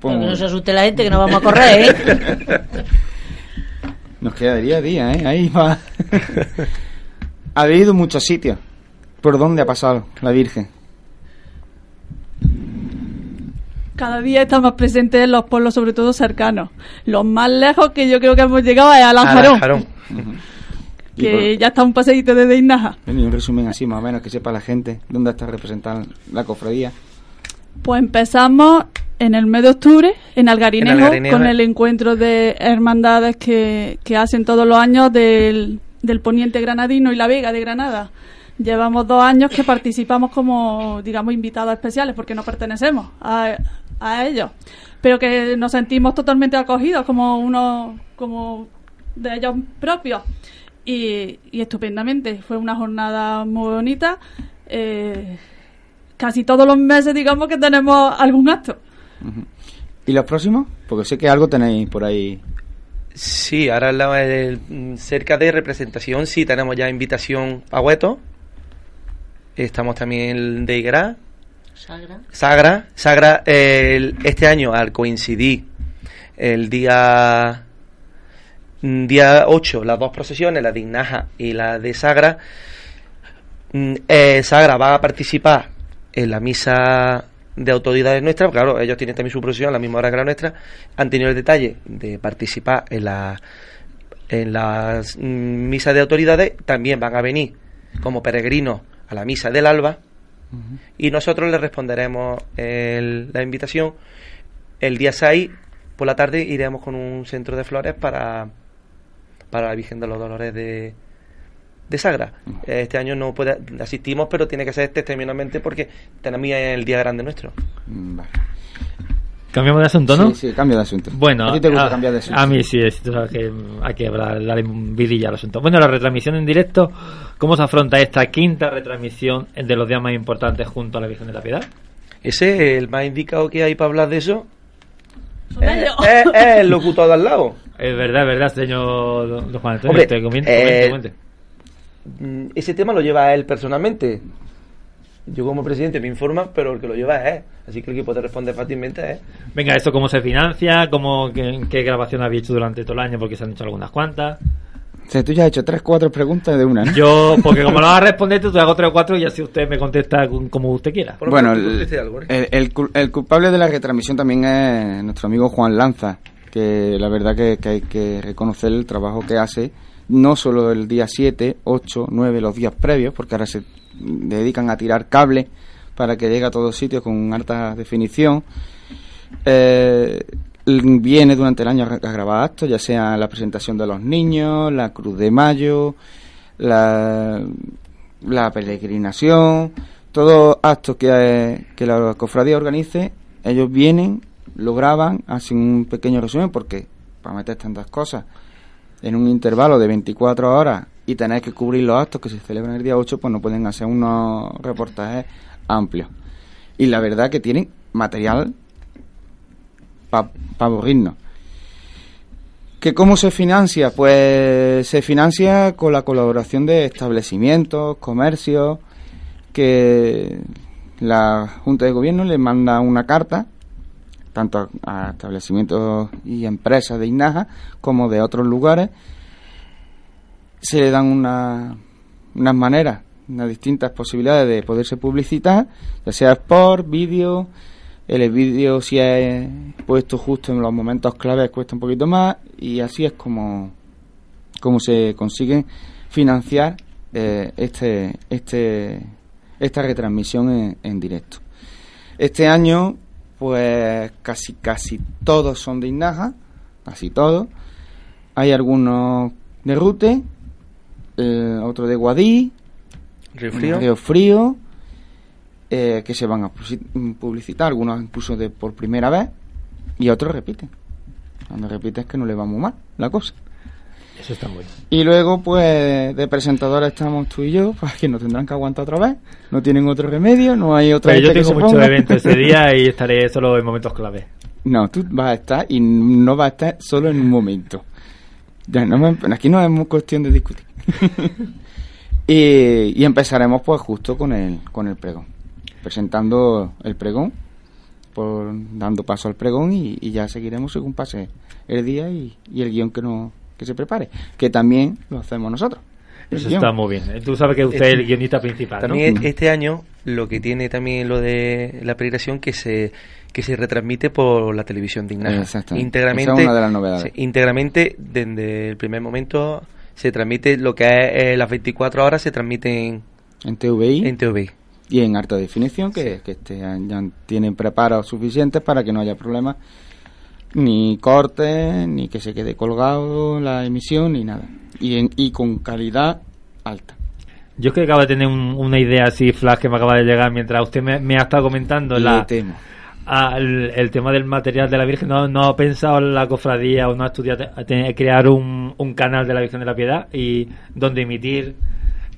Que no se asuste la gente que no vamos a correr, ¿eh? [laughs] Nos queda día a día, ¿eh? Ahí va. Habéis ido a muchos sitios. ¿Por dónde ha pasado la Virgen? Cada día está más presente en los pueblos, sobre todo cercanos. Los más lejos que yo creo que hemos llegado es a Lanjarón, Lanjarón. Y que por- ya está un paseíto desde Inaja. Ven, y un resumen así, más o menos, que sepa la gente dónde está representada la cofradía. Pues empezamos en el mes de octubre, en Algarinejo, En Algarinejo, con eh. el encuentro de hermandades que, que hacen todos los años del, del Poniente Granadino y la Vega de Granada. Llevamos dos años que participamos como, digamos, invitados especiales, porque no pertenecemos a, a ellos. Pero que nos sentimos totalmente acogidos como uno, como de ellos propios. Y, y estupendamente. Fue una jornada muy bonita. Eh, casi todos los meses, digamos, que tenemos algún acto. ¿Y los próximos? Porque sé que algo tenéis por ahí. Sí, ahora la- el- mm, cerca de representación sí tenemos ya invitación a Hueto. Estamos también de Igra, Sagra. Sagra. Sagra eh, el- este año al coincidir el día día 8, las dos procesiones, la de Ignaja y la de Sagra. mm, eh, Sagra va a participar en la misa de autoridades nuestras, claro, ellos tienen también su procesión a la misma hora que la nuestra, han tenido el detalle de participar en la en las mm, misas de autoridades, también van a venir como peregrinos a la misa del alba y nosotros les responderemos el- la invitación el día 6 por la tarde iremos con un centro de flores para para la Virgen de los Dolores de de Sagra. Este año no puede asistimos, pero tiene que ser testimonialmente porque tenemos el día grande nuestro. Mm, Vale. Cambiamos de asunto, ¿no? Sí, sí, cambio de asunto. Bueno, ¿A ti te gusta a, cambiar de asunto? a mí sí, es, tú sabes que hay que hablar, darle vidilla al asunto. Bueno, la retransmisión en directo, ¿cómo se afronta esta quinta retransmisión de los días más importantes junto a la Virgen de la Piedad? Ese es el más indicado que hay para hablar de eso. Ellos. es- es el locutor de al lado. Es verdad, es verdad, señor don don Juan Antonio. Hombre, te comiente, eh, comiente, comiente. Mm, Ese tema lo lleva él personalmente. Yo como presidente me informa, pero el que lo lleva es él. Así que el que puede responder fácilmente es. Venga, ¿esto cómo se financia? ¿Cómo, qué, qué grabación habéis hecho durante todo el año? Porque se han hecho algunas cuantas. O sea, tú ya has hecho tres, cuatro preguntas de una, ¿no? Yo, porque como no vas a responder, tú te hago tres o cuatro y así usted me contesta con- como usted quiera. Por lo Bueno, el, ¿eh? el- el cul- el culpable de la retransmisión también es nuestro amigo Juan Lanza, que la verdad que, que hay que reconocer el trabajo que hace, no solo el día 7, 8, 9, los días previos, porque ahora se dedican a tirar cable para que llegue a todos sitios con alta definición. Eh, viene durante el año a grabar actos, ya sea la presentación de los niños, la Cruz de Mayo, la, peregrinación, todos actos que, que la cofradía organice, ellos vienen, lo graban, hacen un pequeño resumen, porque para meter tantas cosas en un intervalo de 24 horas y tener que cubrir los actos que se celebran el día 8, pues no pueden hacer unos reportajes amplios. Y la verdad que tienen material para aburrirnos. ¿Que cómo se financia? Pues se financia con la colaboración de establecimientos, comercios, que la Junta de Gobierno le manda una carta, tanto a, establecimientos y empresas de Inaja como de otros lugares, se le dan una, unas maneras, unas distintas posibilidades de poderse publicitar, ya sea sport, vídeo, el vídeo si es puesto justo en los momentos claves cuesta un poquito más y así es como, como se consigue financiar eh, este, este, esta retransmisión en, en directo. Este año, pues casi casi todos son de Inaja, casi todos. Hay algunos de Rute, eh, otro de Guadí, Río Frío. Río Frío, eh, que se van a publici- publicitar, algunos incluso de por primera vez y otros repiten. Cuando repite es que no le va muy mal la cosa. Eso está muy bien. Y luego, pues, de presentadores estamos tú y yo, [laughs] pues que nos tendrán que aguantar otra vez. No tienen otro remedio, no hay otra Pero yo tengo muchos eventos ese [laughs] día y estaré solo en momentos clave. No, tú vas a estar y no vas a estar solo en un momento. Ya, no me- aquí no es cuestión de discutir. [laughs] y, y empezaremos pues justo con el, con el pregón. Presentando el pregón, por, dando paso al pregón y, y ya seguiremos según pase el día y, y el guion que, no, que se prepare. Que también lo hacemos nosotros. Eso guion. está muy bien. Tú sabes que usted es el guionista principal, ¿no? También este año lo que tiene también lo de la peregrinación que se que se retransmite por la televisión de. Exactamente. Íntegramente, Esa es una de las novedades. sí, íntegramente desde el primer momento se transmite lo que es eh, las 24 horas se transmiten En TVI. en TVI. Y en alta definición que, que este, ya tienen preparos suficientes para que no haya problemas ni cortes ni que se quede colgado la emisión ni nada. Y, en, y con calidad alta. Yo es que acabo de tener un- una idea así flash que me acaba de llegar mientras usted me, me ha estado comentando la, el, el tema del material de la Virgen. No, no ha pensado la cofradía o no ha estudiado crear un, un canal de la Virgen de la Piedad y donde emitir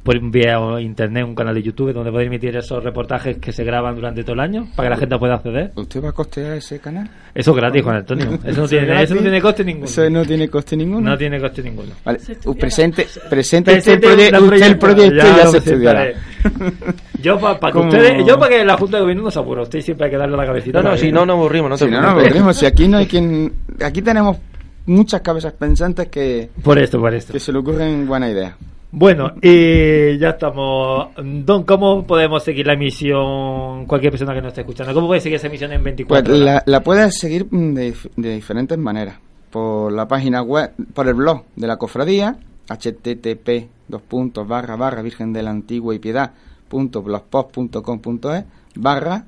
por vía internet un canal de YouTube donde poder emitir esos reportajes que se graban durante todo el año para que la gente pueda acceder. ¿usted va a costear ese canal? Eso es gratis, Juan Antonio. Eso no tiene, eso no tiene coste ninguno. Eso no tiene coste ninguno. No tiene coste ninguno. Vale, presente, presente, usted el, Presente proye- la usted el proyecto y ya lo se estudiará. [laughs] Yo para que Como- ustedes, yo para que la Junta de Gobierno no se apure, usted siempre hay que darle la cabecita. No, no, si no nos aburrimos, no te Si no nos aburrimos, si aquí no hay [laughs] quien... Aquí tenemos muchas cabezas pensantes que, Por esto, por esto. que se le ocurren buenas ideas. Bueno, y ya estamos. Don, ¿cómo podemos seguir la emisión? Cualquier persona que nos esté escuchando, ¿cómo puede seguir esa emisión en 24 Pues horas? la, la puedes seguir mm, de, dif- de diferentes maneras. Por la página web, por el blog de la cofradía, http dos puntos barra barra virgen de la antigua y piedad punto blogspot.com.es barra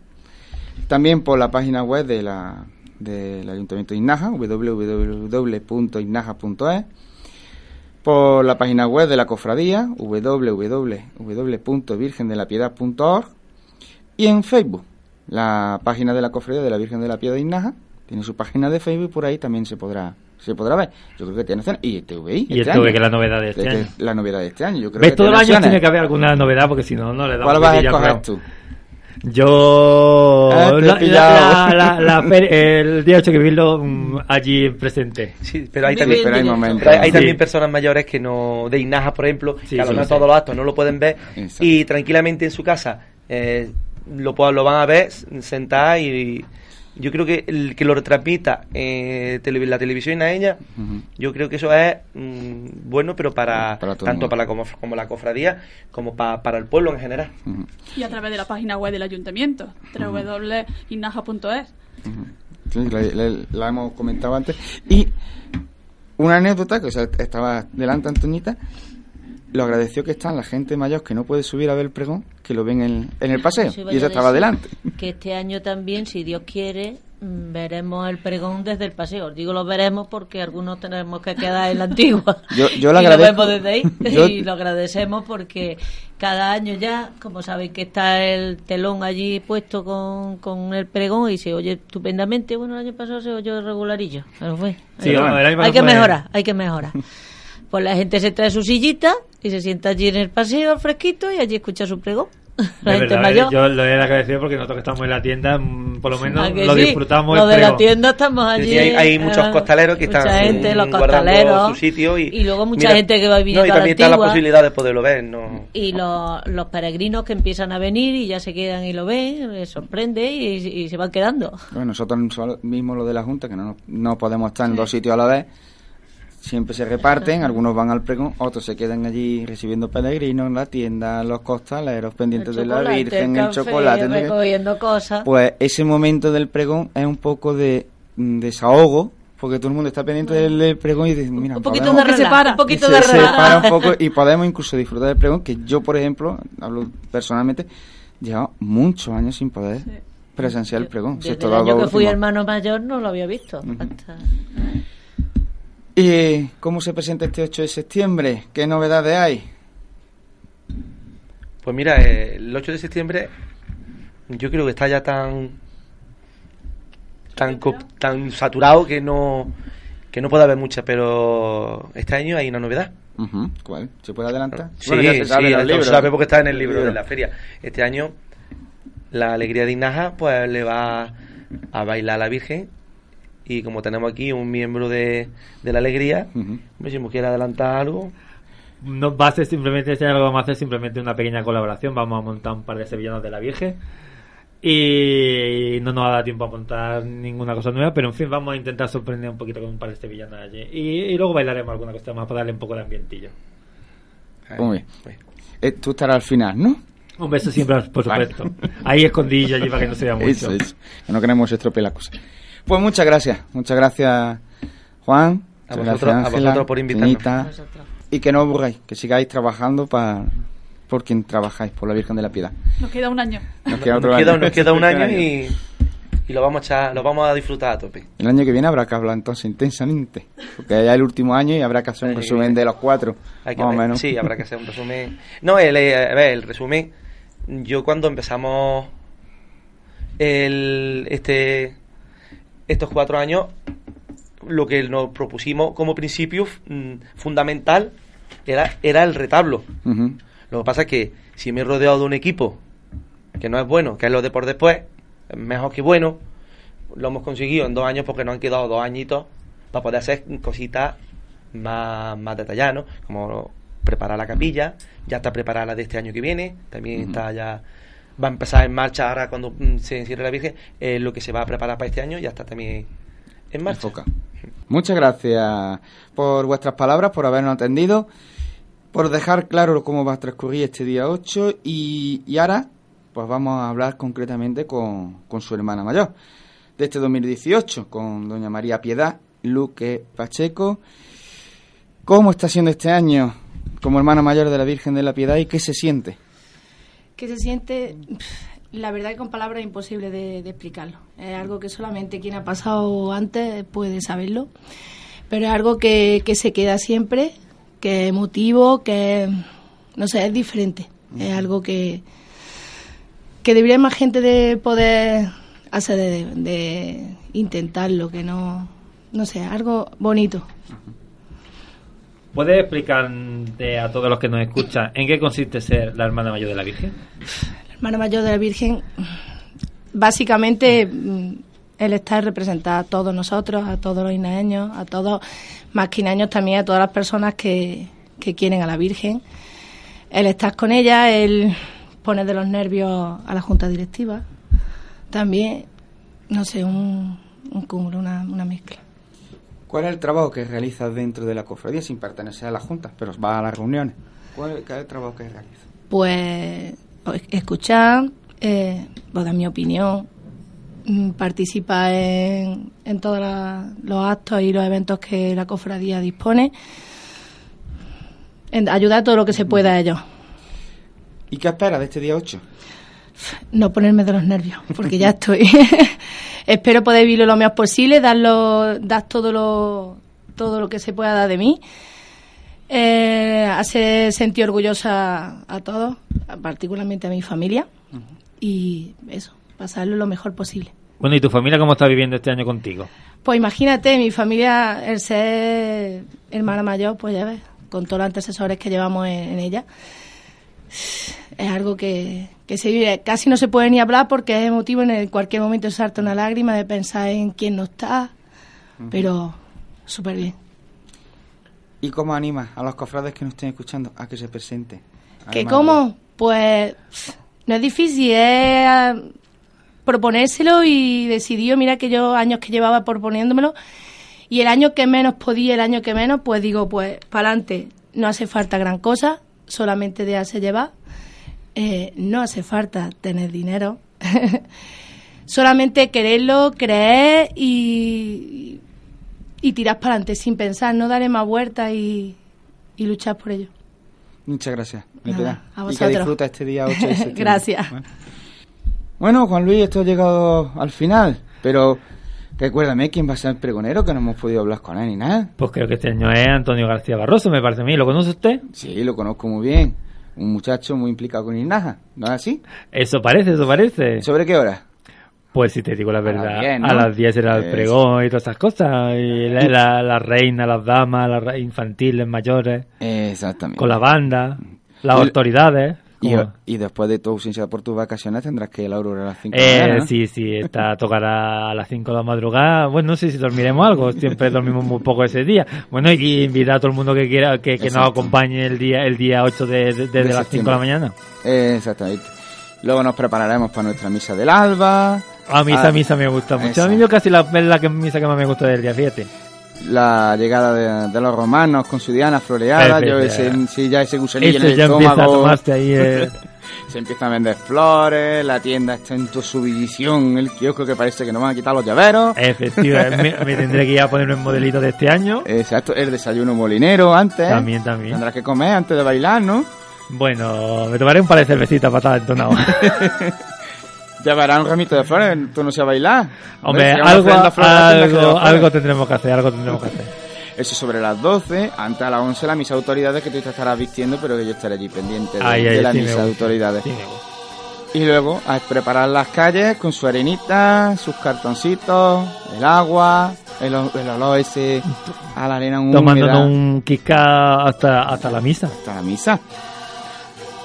también por la página web de la del ayuntamiento de Inaja www.inaja.es por la página web de la cofradía www.virgendelapiedad.org y en Facebook la página de la cofradía de la Virgen de la Piedad de Inaja tiene su página de Facebook y por ahí también se podrá se podrá ver yo creo que tiene y el TVI Y el este TVI, año. que es la novedad de este que año. la novedad de este año yo creo ¿Ves? que Todo el año tiene que haber alguna novedad porque si no, no le damos ¿cuál vas a escoger tú? Yo. Ah, la, la- la- la fer- el día 8 que vivirlo mm, allí presente. Sí, pero hay también, pero hay momentos. pero hay, hay Sí. también personas mayores que no, de Inaja, por ejemplo, Sí, que a lo mejor todos los actos no lo pueden ver Exacto. y tranquilamente en su casa eh, lo, puedan- lo van a ver, sentar y, yo creo que el que lo retransmita eh, tele- la televisión inaeña, Ujú. yo creo que eso es mm, bueno, pero para, tanto para la, como, como la cofradía como pa- para el pueblo en general. Y a través de la página web del ayuntamiento, www.inaja.es. Sí, la, la- la hemos comentado antes. Y una anécdota, que o sea, estaba delante Antoñita, lo agradeció que están la gente mayor que no puede subir a ver el pregón, que lo ven en, en el paseo. Y ella estaba decir, delante. Que este año también, si Dios quiere, mm, veremos el pregón desde el paseo. Digo lo veremos porque algunos tenemos que quedar en la antigua. [laughs] Yo- [laughs] y agradezco- lo vemos desde ahí. [laughs] yo- Y lo agradecemos porque cada año ya, como sabéis que está el telón allí puesto con, con el pregón y se oye estupendamente. Bueno, el año pasado se oyó regularillo. Pero fue. Sí, bueno, hay que mejorar, hay que mejorar. Pues la gente se trae su sillita y se sienta allí en el paseo al fresquito y allí escucha su pregón. [laughs] La gente verdad, mayor. Yo lo he agradecido porque nosotros que estamos en la tienda, mm, por lo menos ¿A que lo sí? disfrutamos. El de la tienda estamos allí. sí, hay, hay muchos eh, costaleros que mucha están gente, los guardando costaleros. su sitio y, y luego mucha mira, gente que va no, viniendo y a la también está la posibilidad de poderlo ver no Y los, los peregrinos que empiezan a venir y ya se quedan y lo ven, les sorprende y, y se van quedando. Bueno, nosotros mismos los de la Junta, que no, no podemos estar en dos sitios a la vez, siempre se reparten, algunos van al pregón, otros se quedan allí recibiendo peregrinos en la tienda, los costaleros pendientes de la Virgen, el, café, chocolate. recogiendo cosas. Pues ese momento del pregón es un poco de mm, desahogo, porque todo el mundo está pendiente del, del pregón y dice, mira, un poquito podemos- de que se relax, para. un poquito se, de se para un poco [laughs] y podemos incluso disfrutar del pregón, que yo, por ejemplo, hablo personalmente, llevo muchos años sin poder Sí. presenciar el pregón. Desde el año que fui hermano mayor no lo había visto. Hasta- ¿Y cómo se presenta este 8 de septiembre? ¿Qué novedades hay? pues mira eh, el 8 de septiembre yo creo que está ya tan tan co- tan saturado que no que no puede haber muchas pero este año hay una novedad ¿Cuál? ¿Se puede adelantar? Sí, Bueno, ya se sabe sí, en se sabe porque está en el libro Libro. de la feria. Este año la alegría de Inaja pues le va a bailar a la Virgen y como tenemos aquí un miembro de, de la alegría, Ujú. pues si me quiere adelantar algo, No va a ser simplemente este que vamos a hacer simplemente una pequeña colaboración. Vamos a montar un par de sevillanos de la Virgen. Y no nos va a dar tiempo a montar ninguna cosa nueva, pero en fin, vamos a intentar sorprender un poquito con un par de sevillanos allí. Y, y luego bailaremos alguna cosa más para darle un poco de ambientillo. Muy bien. Eh, tú estarás al final, ¿no? Un beso siempre, por Vale. supuesto. Ahí escondillo allí para que no se vea mucho. Eso, eso. No queremos estropear las cosas. Pues muchas gracias. Muchas gracias, Juan. A Muchas vosotros- gracias, a vosotros por invitarnos. Vosotros. Y que no os aburráis, que sigáis trabajando para por quien trabajáis, por la Virgen de la Piedad. Nos queda un año. Nos queda otro queda, año. nos queda un año y, y lo vamos a echar, lo vamos a disfrutar a tope. El año que viene habrá que hablar entonces intensamente, porque ya es el último año y habrá que hacer un resumen de los cuatro, Hay que más o ver. menos. Sí, habrá que hacer un resumen. No, el, eh, a ver, el resumen. Yo cuando empezamos el, este, estos cuatro años, lo que nos propusimos como principio mm, fundamental era, era el retablo. Lo que pasa es que si me he rodeado de un equipo que no es bueno, que es lo de por después, es mejor que bueno, lo hemos conseguido en dos años porque nos han quedado dos añitos para poder hacer cositas más, más detalladas, ¿no? Como preparar la capilla, ya está preparada la de este año que viene, también está ya va a empezar en marcha ahora cuando mm, se encierre la Virgen, lo que se va a preparar para este año ya está también en marcha. Muchas gracias por vuestras palabras, por habernos atendido, por dejar claro cómo va a transcurrir este día 8 y, y ahora pues vamos a hablar concretamente con, con su hermana mayor de este 2018, con doña María Piedad Luque Pacheco. ¿Cómo está siendo este año como hermana mayor de la Virgen de la Piedad y qué se siente? Que se siente, la verdad que con palabras es imposible de, de explicarlo. Es algo que solamente quien ha pasado antes puede saberlo, pero es algo que, que se queda siempre, que es emotivo, que no sé, es diferente. Es algo que, que debería más gente de poder hacer, de, de intentarlo, que no, no sé, algo bonito. ¿Puedes explicarte a todos los que nos escuchan en qué consiste ser la hermana mayor de la Virgen? hermana mayor de la Virgen, básicamente mm, el estar representada a todos nosotros, a todos los inaeños, a todos, más que inaeños también a todas las personas que, que quieren a la Virgen. El estar con ella, el poner de los nervios a la junta directiva, también no sé, un, un cúmulo, una, una mezcla. ¿Cuál es el trabajo que realizas dentro de la cofradía sin pertenecer a la Junta, pero vas a las reuniones? ¿Cuál es el trabajo que realizas? Pues escuchar, eh, pues, dar mi opinión, mm, participar en, en todos los actos y los eventos que la cofradía dispone, en ayudar todo lo que se pueda a ellos. ¿Y qué esperas de este día 8? No ponerme de los nervios, porque ya [laughs] estoy. [laughs] Espero poder vivirlo lo mejor posible, darlo, dar todo lo, todo lo que se pueda dar de mí. Eh, hacer sentir orgullosa a todos, particularmente a mi familia. Y eso, pasarlo lo mejor posible. Bueno, ¿y tu familia cómo está viviendo este año contigo? Pues imagínate, mi familia, el ser hermana mayor, pues ya ves, con todos los antecesores que llevamos en, en ella, es algo que, que se vive. Casi no se puede ni hablar porque es emotivo, en el- cualquier momento salta una lágrima de pensar en quién no está, pero súper bien. ¿Y cómo animas a los cofrades que nos estén escuchando a que se presenten? ¿Que cómo? Pues no es difícil, es ah, proponérselo y decidió, mira que yo años que llevaba proponiéndomelo y el año que menos podía, el año que menos, pues digo, pues para adelante, no hace falta gran cosa, solamente dejarse llevar, Eh, no hace falta tener dinero, [laughs] solamente quererlo, creer y, y tirar para adelante sin pensar, no darle más vueltas y, y luchar por ello. Muchas gracias. Nada, a y que vosotros. disfruta este día 8 de [laughs] septiembre. Gracias. Bueno. Bueno, Juan Luis, esto ha llegado al final, pero recuérdame quién va a ser el pregonero, que no hemos podido hablar con él ni nada. Pues creo que este año es Antonio García Barroso, me parece a mí. ¿Lo conoce usted? Sí, lo conozco muy bien. Un muchacho muy implicado con Inaja, ¿no es así? Eso parece, eso parece. ¿Sobre qué hora? Pues si te digo la las verdad, 10, ¿no? a las 10 era el pregón y todas esas cosas. Y la, la, la reina, las damas, las infantiles, mayores, Exactamente. con la banda, las Y- autoridades. Y, y después de tu ausencia por tus vacaciones tendrás que ir a la aurora a las 5 Eh, de la mañana, ¿no? Sí, sí, esta [laughs] tocará a las 5 de la madrugada. Bueno, no sé si dormiremos algo, siempre dormimos muy poco ese día. Bueno, y invitar a todo el mundo que quiera que, que nos acompañe el día el día 8 de, de- las 5 de la mañana. Eh, exactamente. Luego nos prepararemos para nuestra misa del alba. A mí esa Ah, misa me gusta mucho. A mí yo casi la, es la que, misa que más me gusta del día, fíjate. La llegada de, de los romanos con su diana floreada. Yo ese, sí, ya ese gusanillo en Ese el ya empieza a estómago. ahí. eh, [laughs] Se empiezan a vender flores, la tienda está en tu subdivisión, el kiosco que parece que nos van a quitar los llaveros. Efectivamente, me, me tendré que ir a poner un modelito de este año. Exacto, el desayuno molinero antes. También, también. Tendrás que comer antes de bailar, ¿no? Bueno, me tomaré un par de cervecitas para estar entonado. [laughs] Llevará un ramito de flores, tú no sabes bailar. Hombre, algo, algo, algo tendremos que hacer, algo tendremos que hacer. Eso sobre las 12, antes a las 11 la misa de autoridades que tú te estarás vistiendo, pero que yo estaré allí pendiente de, Ay, de ay, la misa de autoridades. Y luego a preparar las calles con su arenita, sus cartoncitos, el agua, el, el olor ese a la arena húmeda. Tomándonos un kisca hasta, hasta la misa. hasta la misa.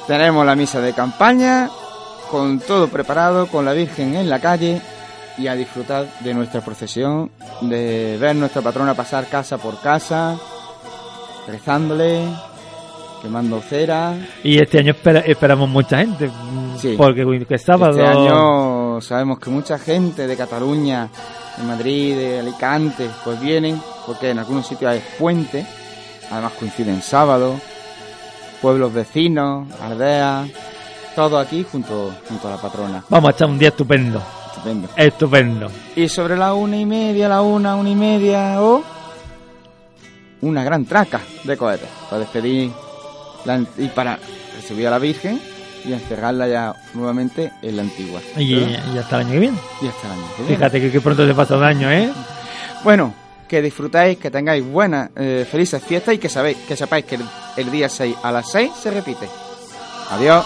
Tenemos la misa de campaña, con todo preparado, con la Virgen en la calle y a disfrutar de nuestra procesión, de ver nuestra patrona pasar casa por casa, rezándole, quemando cera. Y este año espera- esperamos mucha gente. Sí. Porque que es sábado. Este año sabemos que mucha gente de Cataluña, de Madrid, de Alicante, pues vienen, porque en algunos sitios hay puente, además coinciden sábado, pueblos vecinos, aldeas, todo aquí junto, junto a la patrona. Vamos a echar un día estupendo. Estupendo. Estupendo. Y sobre la una y media, la una, una y media, o una gran traca de cohetes para despedir la, y para recibir a la Virgen y encerrarla ya nuevamente en la antigua. Y, y hasta el año que viene. Y hasta el año que viene. Fíjate que, que pronto se pasa un año, ¿eh? Bueno, que disfrutáis, que tengáis buenas, eh, felices fiestas y que sabéis, que sepáis que el, el día 6 a las 6 se repite. Adiós.